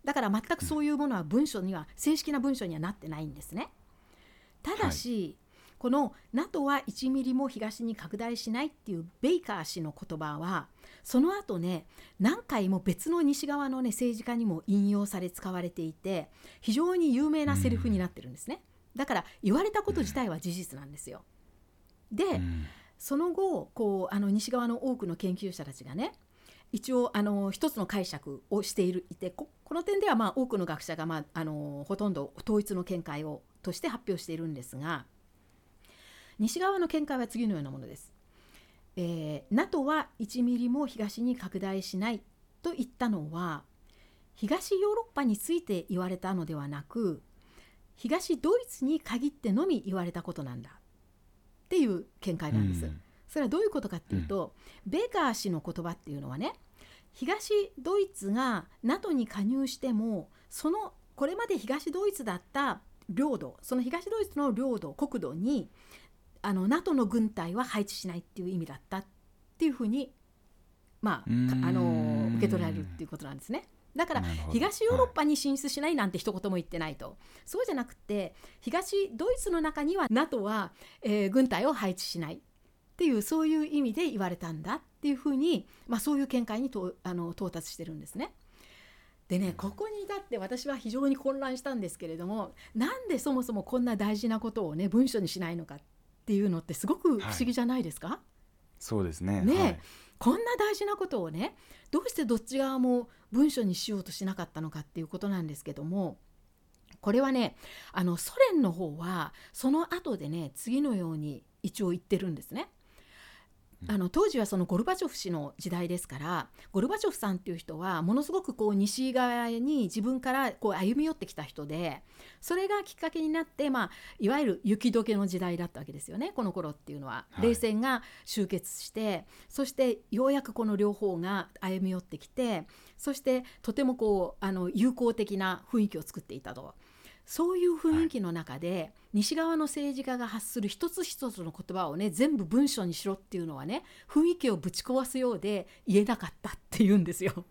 だから全くそういうものは文書には、正式な文書にはなってないんですね。ただし、この NATO は1ミリも東に拡大しないっていうベイカー氏の言葉はその後ね何回も別の西側のね政治家にも引用され使われていて非常に有名なセリフになってるんですね、だから言われたこと自体は事実なんですよ。で、その後こうあの西側の多くの研究者たちがね一応あの一つの解釈をしているいてこの点ではまあ多くの学者が、まあ、あのほとんど統一の見解をとして発表しているんですが西側の見解は次のようなものです。えー、NATO は1ミリも東に拡大しないと言ったのは東ヨーロッパについて言われたのではなく東ドイツに限ってのみ言われたことなんだっていう見解なんです。うん、それはどういうことかっていうと、うん、ベーカー氏の言葉っていうのはね東ドイツが NATO に加入してもそのこれまで東ドイツだった領土その東ドイツの領土国土にあの NATO の軍隊は配置しないっていう意味だったっていうふうにまあ、あの受け取られるっていうことなんですね。だから東ヨーロッパに進出しないなんて一言も言ってないと、はい、そうじゃなくて東ドイツの中には NATO は、えー、軍隊を配置しないっていうそういう意味で言われたんだっていうふうに、まあ、そういう見解にとあの到達してるんですね。でねここに至って私は非常に混乱したんですけれどもなんでそもそもこんな大事なことをね文書にしないのかっていうのってすごく不思議じゃないですか、はい、そうですね。ね、はい、こんな大事なことをねどうしてどっち側も文書にしようとしなかったのかっていうことなんですけどもこれはねあのソ連の方はその後でね次のように一応言ってるんですね。あの当時はそのゴルバチョフ氏の時代ですからゴルバチョフさんっていう人はものすごくこう西側に自分からこう歩み寄ってきた人でそれがきっかけになって、まあ、いわゆる雪解けの時代だったわけですよねこの頃っていうのは。冷戦が終結して、はい、そしてようやくこの両方が歩み寄ってきてそしてとてもこうあの友好的な雰囲気を作っていたと。そういう雰囲気の中で、はい、西側の政治家が発する一つ一つの言葉をね全部文章にしろっていうのはね雰囲気をぶち壊すようで言えなかったっていうんですよ。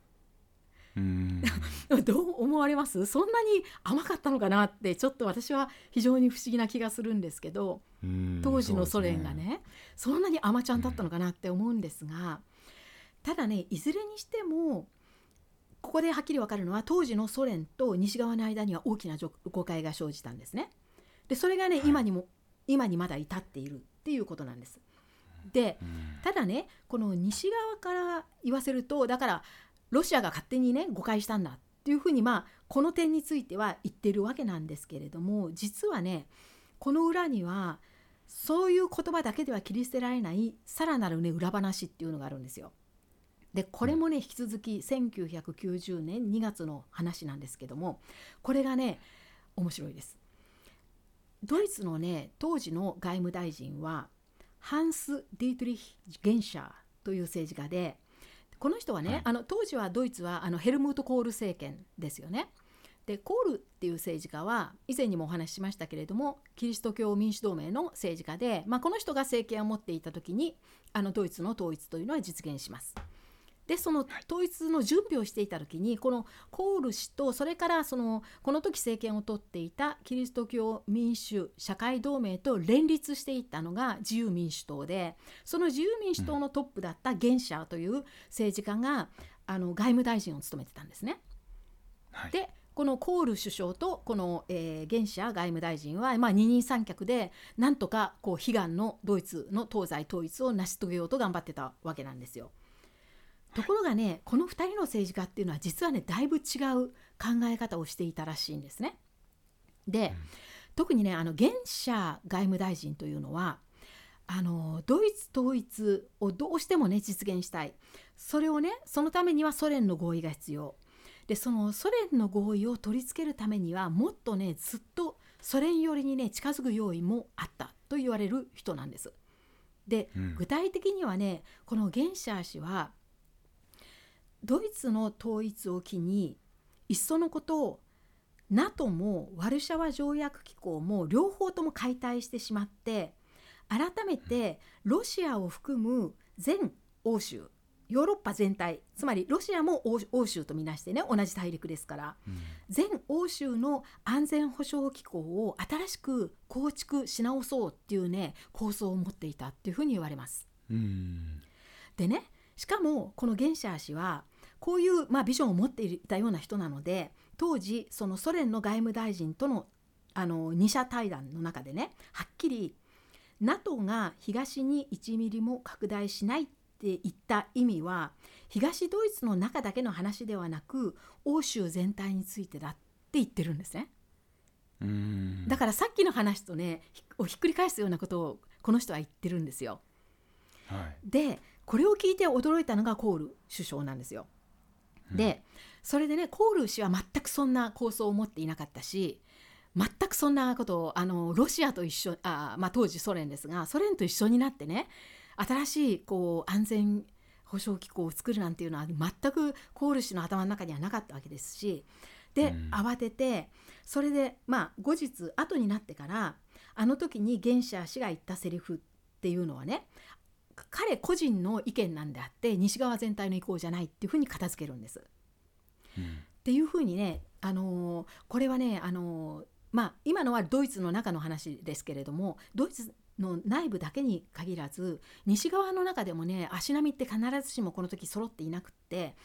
うん。(laughs) どう思われます？そんなに甘かったのかなってちょっと私は非常に不思議な気がするんですけど当時のソ連がね、ね、そんなに甘ちゃんだったのかなって思うんですがただねいずれにしてもここではっきり分かるのは当時のソ連と西側の間には大きな誤解が生じたんですね。でそれがね、はい、今にも今にまだ至っているっていうことなんです。でただねこの西側から言わせるとだからロシアが勝手にね誤解したんだっていうふうにまあこの点については言ってるわけなんですけれども実はねこの裏にはそういう言葉だけでは切り捨てられないさらなるね裏話っていうのがあるんですよ。でこれもね引き続き1990年2月の話なんですけどもこれがね面白いです。ドイツのね当時の外務大臣はハンス・ディートリヒ・ゲンシャーという政治家でこの人はね、はい、あの当時はドイツはあのヘルムート・コール政権ですよね。でコールっていう政治家は以前にもお話ししましたけれどもキリスト教民主同盟の政治家で、まあ、この人が政権を持っていた時にあのドイツの統一というのは実現します。でその統一の準備をしていた時にこのコール氏とそれからそのこの時政権を取っていたキリスト教民主社会同盟と連立していったのが自由民主党でその自由民主党のトップだったゲンシャーという政治家があの外務大臣を務めてたんですね。はい、でこのコール首相とこの、えー、ゲンシャー外務大臣は、まあ、二人三脚でなんとかこう悲願のドイツの東西統一を成し遂げようと頑張ってたわけなんですよ。ところがねこの2人の政治家っていうのは実はねだいぶ違う考え方をしていたらしいんですね。で、特にねあのゲンシャー外務大臣というのはあのドイツ統一をどうしてもね実現したいそれをねそのためにはソ連の合意が必要でそのソ連の合意を取り付けるためにはもっとねずっとソ連寄りにね近づく用意もあったと言われる人なんです。で、うん、具体的にはねこのゲンシャー氏はドイツの統一を機にいっそのことを NATO もワルシャワ条約機構も両方とも解体してしまって改めてロシアを含む全欧州ヨーロッパ全体つまりロシアも欧州とみなしてね同じ大陸ですから、うん、全欧州の安全保障機構を新しく構築し直そうっていうね構想を持っていたっていうふうに言われます。うん、でねしかもこのゲンシャー氏はこういう、まあ、ビジョンを持っていたような人なので当時そのソ連の外務大臣とのあの2者対談の中でねはっきり NATO が東に1ミリも拡大しないって言った意味は東ドイツの中だけの話ではなく欧州全体についてだって言ってるんですね。だからさっきの話とねをひっくり返すようなことをこの人は言ってるんですよ。はい、でこれを聞いて驚いたのがコール首相なんですよ。でそれでねコール氏は全くそんな構想を持っていなかったし全くそんなことをあのロシアと一緒あ、まあ、当時ソ連ですがソ連と一緒になってね新しいこう安全保障機構を作るなんていうのは全くコール氏の頭の中にはなかったわけですしで、うん。慌ててそれでまあ後日後になってからあの時にゲンシャー氏が言ったセリフっていうのはね彼個人の意見なんであって西側全体の意向じゃないっていうふうに片付けるんです。うんっていうふうにね、あのーこれはね、あのーまあ、今のはドイツの中の話ですけれどもドイツの内部だけに限らず西側の中でもね足並みって必ずしもこの時揃っていなくって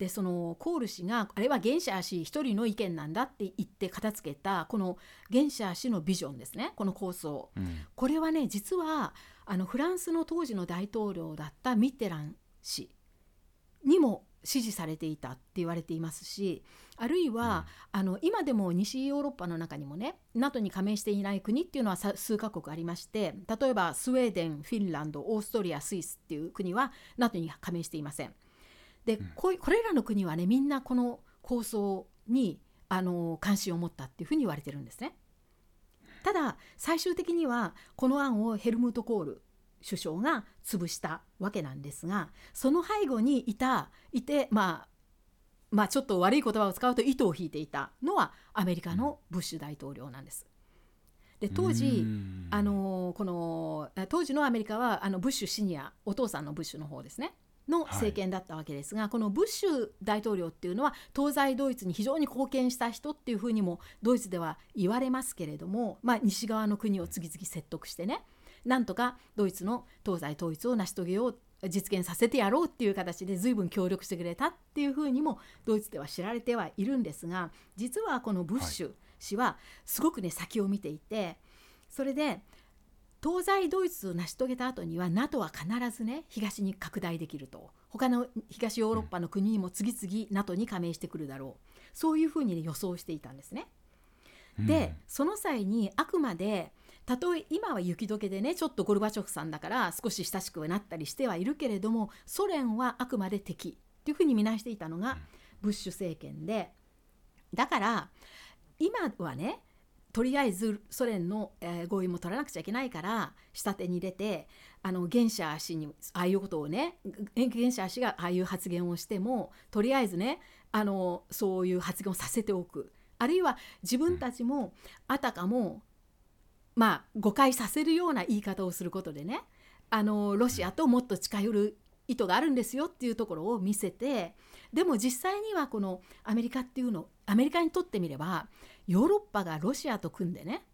でそのコール氏があれはゲンシャー氏一人の意見なんだって言って片付けたこのゲンシャー氏のビジョンですね。この構想。うん。これはね実はあのフランスの当時の大統領だったミッテラン氏にも支持されていたって言われていますしあるいは、あの今でも西ヨーロッパの中にもね NATO に加盟していない国っていうのはさ数カ国ありまして例えばスウェーデンフィンランドオーストリアスイスっていう国は NATO に加盟していません。でこういこれらの国はねみんなこの構想にあの関心を持ったっていうふうに言われてるんですね。ただ最終的にはこの案をヘルムート・コール首相が潰したわけなんですがその背後にいたいてまあまあちょっと悪い言葉を使うと糸を引いていたのはアメリカのブッシュ大統領なんです。で当時、うんあのこのえ当時のアメリカはあのブッシュシニアお父さんのブッシュの方ですねの政権だったわけですが、このブッシュ大統領っていうのは東西ドイツに非常に貢献した人っていうふうにもドイツでは言われますけれども、まあ、西側の国を次々説得してねなんとかドイツの東西統一を成し遂げよう実現させてやろうっていう形で随分協力してくれたっていうふうにもドイツでは知られてはいるんですが実はこのブッシュ氏はすごくね先を見ていてそれで東西ドイツを成し遂げた後には NATO は必ずね東に拡大できると。他の東ヨーロッパの国にも次々 NATO に加盟してくるだろう。そういうふうに、ね、予想していたんですね。で、その際にあくまでたとえ今は雪解けでねちょっとゴルバチョフさんだから少し親しくはなったりしてはいるけれどもソ連はあくまで敵っていうふうに見なしていたのがブッシュ政権で。だから今はねとりあえずソ連の、えー合意も取らなくちゃいけないから下手に出てあのゲンシャー氏にああいうことをねゲンゲンシャー氏がああいう発言をしてもとりあえずねあのそういう発言をさせておく。あるいは自分たちもあたかもまあ誤解させるような言い方をすることでねあのロシアともっと近寄る意図があるんですよっていうところを見せてでも実際にはこのアメリカっていうのアメリカにとってみればヨーロッパがロシアと組んでね、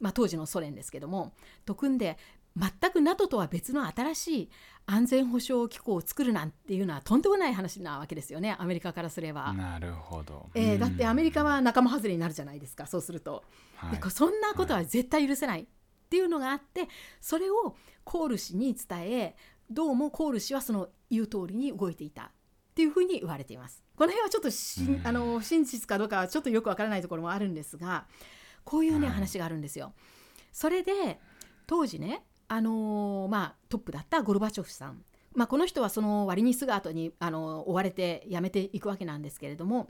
まあ、当時のソ連ですけどもと組んで全く NATO とは別の新しい安全保障機構を作るなんていうのはとんでもない話なわけですよねアメリカからすれば。なるほど、えーだってアメリカは、は仲間外れになるじゃないですかそうすると。はい。でそんなことは絶対許せないっていうのがあってそれをコール氏に伝えどうもコール氏はその言う通りに動いていたっていうふうに言われています。この辺はちょっとし、うんあの真実かどうかはちょっとよくわからないところもあるんですがこういうねはい話があるんですよ。それで当時ねあのーまあ、トップだったゴルバチョフさん、まあ、この人はその割にすぐ後にあの追われて辞めていくわけなんですけれども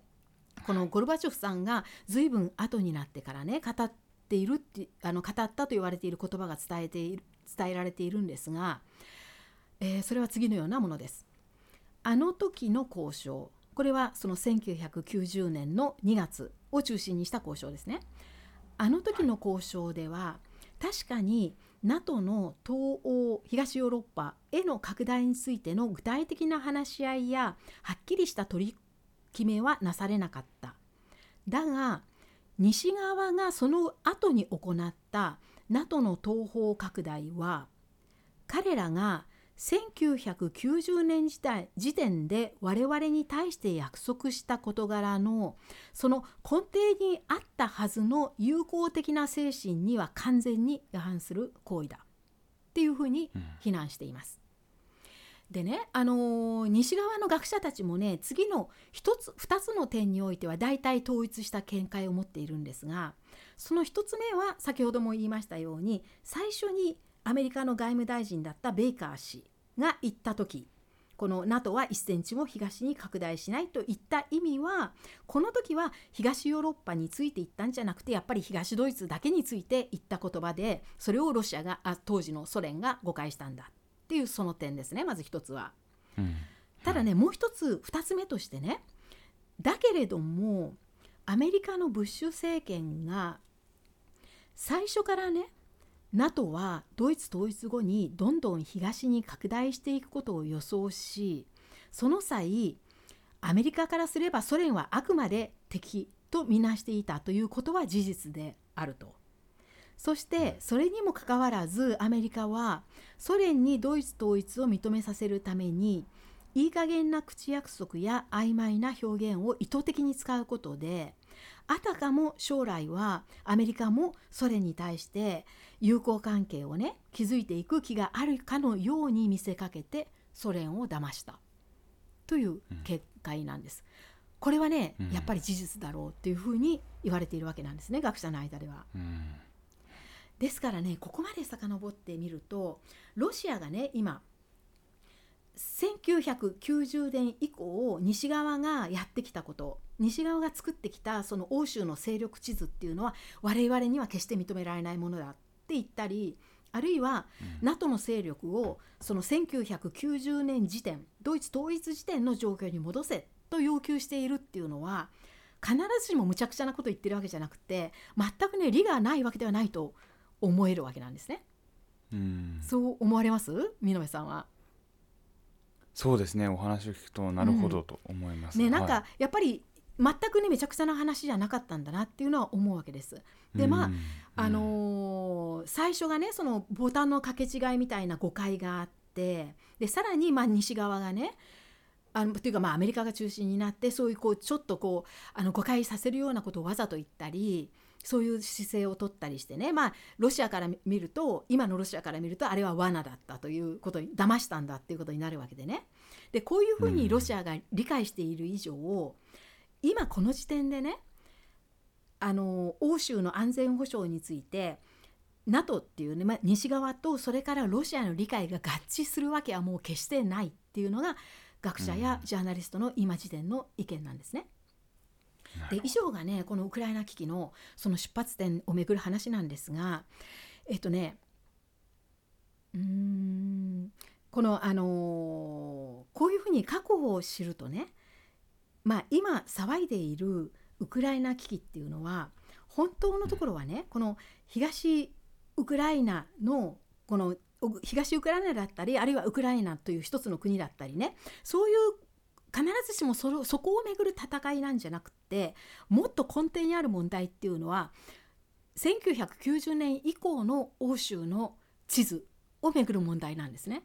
このゴルバチョフさんが随分後になってからね語っているってあの語ったと言われている言葉が伝えている伝えられているんですが、えーそれは次のようなものです。あの時の交渉これはその1990年の2月を中心にした交渉ですね。あの時の交渉では確かに NATO の東欧東ヨーロッパへの拡大についての具体的な話し合いやはっきりした取り決めはなされなかった。だが西側がその後に行った NATO の東方拡大は彼らが1990年時代時点で我々に対して約束した事柄のその根底にあったはずの友好的な精神には完全に違反する行為だっていうふうに非難しています。でね、あのー西側の学者たちもね次の一つ2つの点においては大体統一した見解を持っているんですがその1つ目は先ほども言いましたように最初にアメリカの外務大臣だったベイカー氏が言った時この NATO は1センチも東に拡大しないといった意味はこの時は東ヨーロッパについて言ったんじゃなくてやっぱり東ドイツだけについて言った言葉でそれをロシアがあ当時のソ連が誤解したんだっていうその点ですねまず一つは。うんただねもう一つ二つ目としてねだけれどもアメリカのブッシュ政権が最初からね NATO はドイツ統一後にどんどん東に拡大していくことを予想しその際アメリカからすればソ連はあくまで敵とみなしていたということは事実であると。そしてそれにもかかわらずアメリカはソ連にドイツ統一を認めさせるためにいい加減な口約束や曖昧な表現を意図的に使うことであたかも将来はアメリカもソ連に対して友好関係をね築いていく気があるかのように見せかけてソ連を騙したという結界なんです。これはね、やっぱり事実だろうっていうふうに言われているわけなんですね学者の間では。ですからねここまで遡ってみるとロシアがね今1990年以降西側がやってきたこと西側が作ってきたその欧州の勢力地図っていうのは我々には決して認められないものだって言ったりあるいは NATO の勢力をその1990年時点ドイツ統一時点の状況に戻せと要求しているっていうのは必ずしもむちゃくちゃなこと言ってるわけじゃなくて全くね利がないわけではないと思えるわけなんですね。うんそう思われます？美濃さんは。そうですねお話を聞くとなるほどと思います。ねなんはかやっぱり全くねめちゃくちゃな話じゃなかったんだなっていうのは思うわけです。いでまあうん。あのー最初がねそのボタンの掛け違いみたいな誤解があってでさらにまあ西側がねあのというかまあアメリカが中心になってそういうこうちょっとこうあの誤解させるようなことをわざと言ったりそういう姿勢を取ったりしてねまあロシアから見ると今のロシアから見るとあれは罠だったということに騙したんだっていうことになるわけでね。でこういうふうにロシアが理解している以上、今この時点でねあの欧州の安全保障について NATO っていうね、まあ、西側とそれからロシアの理解が合致するわけはもう決してないっていうのが学者やジャーナリストの今時点の意見なんですね。で以上がねこのウクライナ危機のその出発点をめぐる話なんですがえっとねうーんこのあのーこういうふうに過去を知るとねまあ今騒いでいるウクライナ危機っていうのは本当のところはねこの東ウクライナのこの東ウクライナだったりあるいはウクライナという一つの国だったりねそういう必ずしもそそこをめぐる戦いなんじゃなくてもっと根底にある問題っていうのは1990年以降の欧州の地図をめぐる問題なんですね。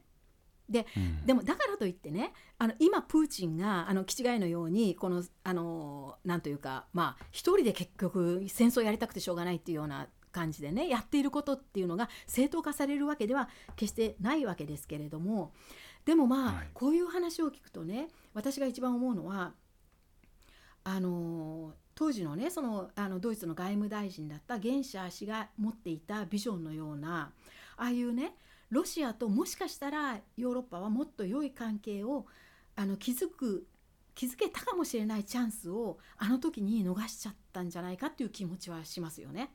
でうん。でもだからといってねあの今プーチンがあの気違いのようにこのあのなんというかまあ一人で結局戦争やりたくてしょうがないっていうような感じでねやっていることっていうのが正当化されるわけでは決してないわけですけれどもでもまあ、はい。こういう話を聞くとね私が一番思うのはあの当時のねそのあのドイツの外務大臣だったゲンシャー氏が持っていたビジョンのようなああいうねロシアともしかしたらヨーロッパはもっと良い関係をあの築く築けたかもしれないチャンスをあの時に逃しちゃったんじゃないかっていう気持ちはしますよね。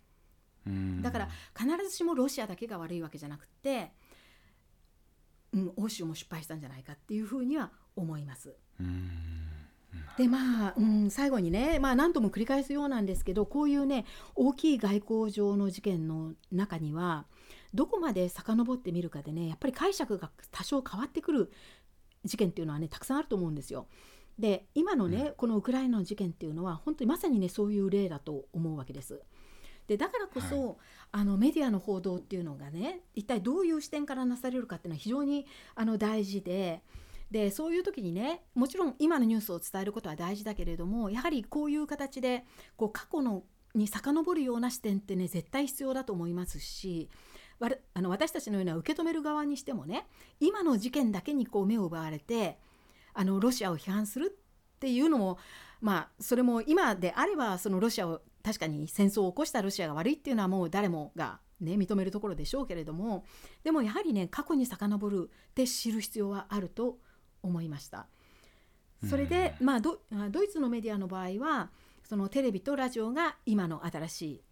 うんだから必ずしもロシアだけが悪いわけじゃなくて、うん、欧州も失敗したんじゃないかっていうふうには思います。うんでまあ、うん、最後にね、まあ、何度も繰り返すようなんですけどこういうね大きい外交上の事件の中にはどこまで遡ってみるかでねやっぱり解釈が多少変わってくる事件っていうのはねたくさんあると思うんですよ。で今のね、このウクライナの事件っていうのは本当にまさにねそういう例だと思うわけです。でだからこそ、あのメディアの報道っていうのがね一体どういう視点からなされるかっていうのは非常にあの大事ででそういう時にねもちろん今のニュースを伝えることは大事だけれどもやはりこういう形でこう過去のに遡るような視点ってね絶対必要だと思いますしあの私たちのような受け止める側にしてもね今の事件だけにこう目を奪われてあのロシアを批判するっていうのもまあそれも今であればそのロシアを確かに戦争を起こしたロシアが悪いっていうのはもう誰もが、ね、認めるところでしょうけれどもでもやはりね過去に遡るって知る必要はあると思いました。それで、まあ、ドイツのメディアの場合はそのテレビとラジオが今の新しい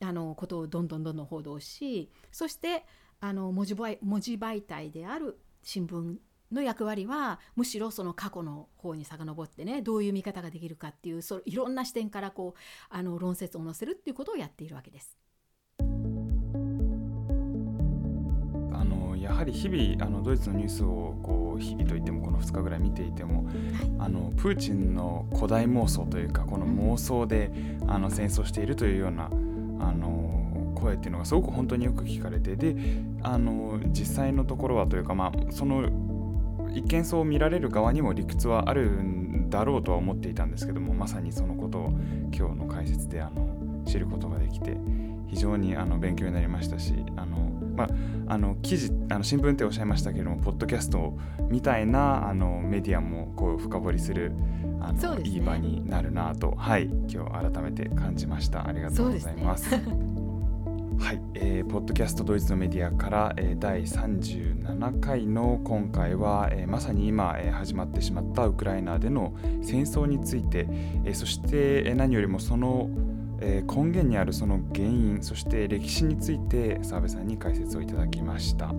あのことをどんどんどんどん報道しそしてあの文字媒文字媒体である新聞の役割はむしろその過去の方に遡ってねどういう見方ができるかっていうそいろんな視点からこうあの論説を載せるっていうことをやっているわけです。あのやはり日々あのドイツのニュースをこう日々といってもこの2日ぐらい見ていても、はい、あのプーチンの古代妄想というかこの妄想で、あの戦争しているというようなあの声っていうのがすごく本当によく聞かれてであの実際のところはというか、まあ、その一見そう見られる側にも理屈はあるんだろうとは思っていたんですけどもまさにそのことを今日の解説であの知ることができて非常にあの勉強になりましたしあの、まあ、あの記事あの新聞っておっしゃいましたけれどもポッドキャストみたいなあのメディアもこう深掘りするあの、ね、いい場になるなと、はい、今日改めて感じました。ありがとうございます。はい、えー、ポッドキャストドイツのメディアから、えー、第37回の今回は、えー、まさに今、えー、始まってしまったウクライナでの戦争について、えー、そして、えー、何よりもその、えー、根源にあるその原因そして歴史について澤部さんに解説をいただきました。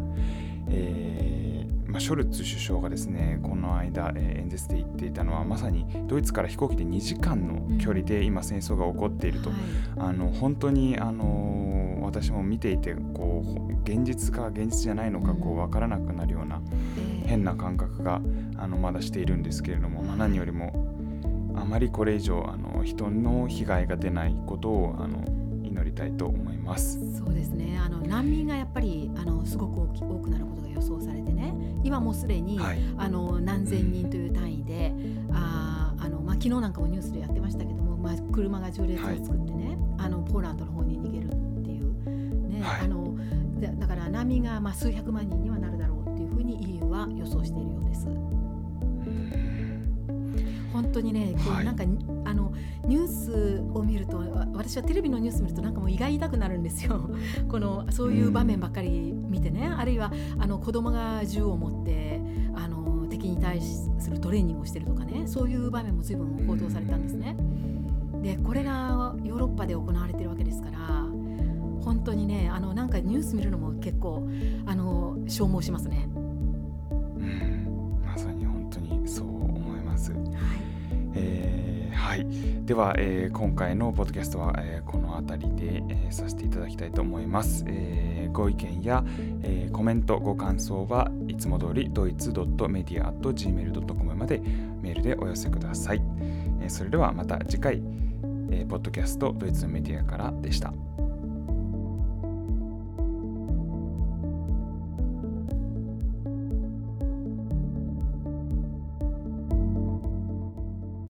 えーまあ、ショルツ首相がですねこの間、えー、演説で言っていたのはまさにドイツから飛行機で2時間の距離で今戦争が起こっていると、うんはい、あの本当に、あのー、私も見ていてこう現実か現実じゃないのかこう分からなくなるような変な感覚があのまだしているんですけれども、まあ、何よりもあまりこれ以上あの人の被害が出ないことをあの祈りたいと思います。そうですね。あの難民がやっぱりあのすごく多くなることが予想されてね。今もすでに、はい、あの何千人という単位で、うん、ああのまあ、昨日なんかもニュースでやってましたけども、まあ、車が縦列を作ってね、はい、あのポーランドの方に逃げるっていう、ね、はい、あのだから難民がまあ数百万人にはなるだろうっていうふうに EU は予想しているようです。本当にね、今日なんか、はい、あのニュースを見ると私はテレビのニュース見るとなんかもう胃が痛くなるんですよ。(laughs) このそういう場面ばっかり見てね、あるいはあの子供が銃を持ってあの敵に対するトレーニングをしてるとかね。そういう場面も随分報道されたんですね。でこれがヨーロッパで行われてるわけですから本当にねあのなんかニュース見るのも結構あの消耗しますね。えー、はい、では、えー、今回のポッドキャストは、えー、この辺りで、えー、させていただきたいと思います。えー、ご意見や、えー、コメント、ご感想はいつも通りドイツ .media.gmail.com までメールでお寄せください。えー、それではまた次回、えー、ポッドキャストドイツメディアからでした。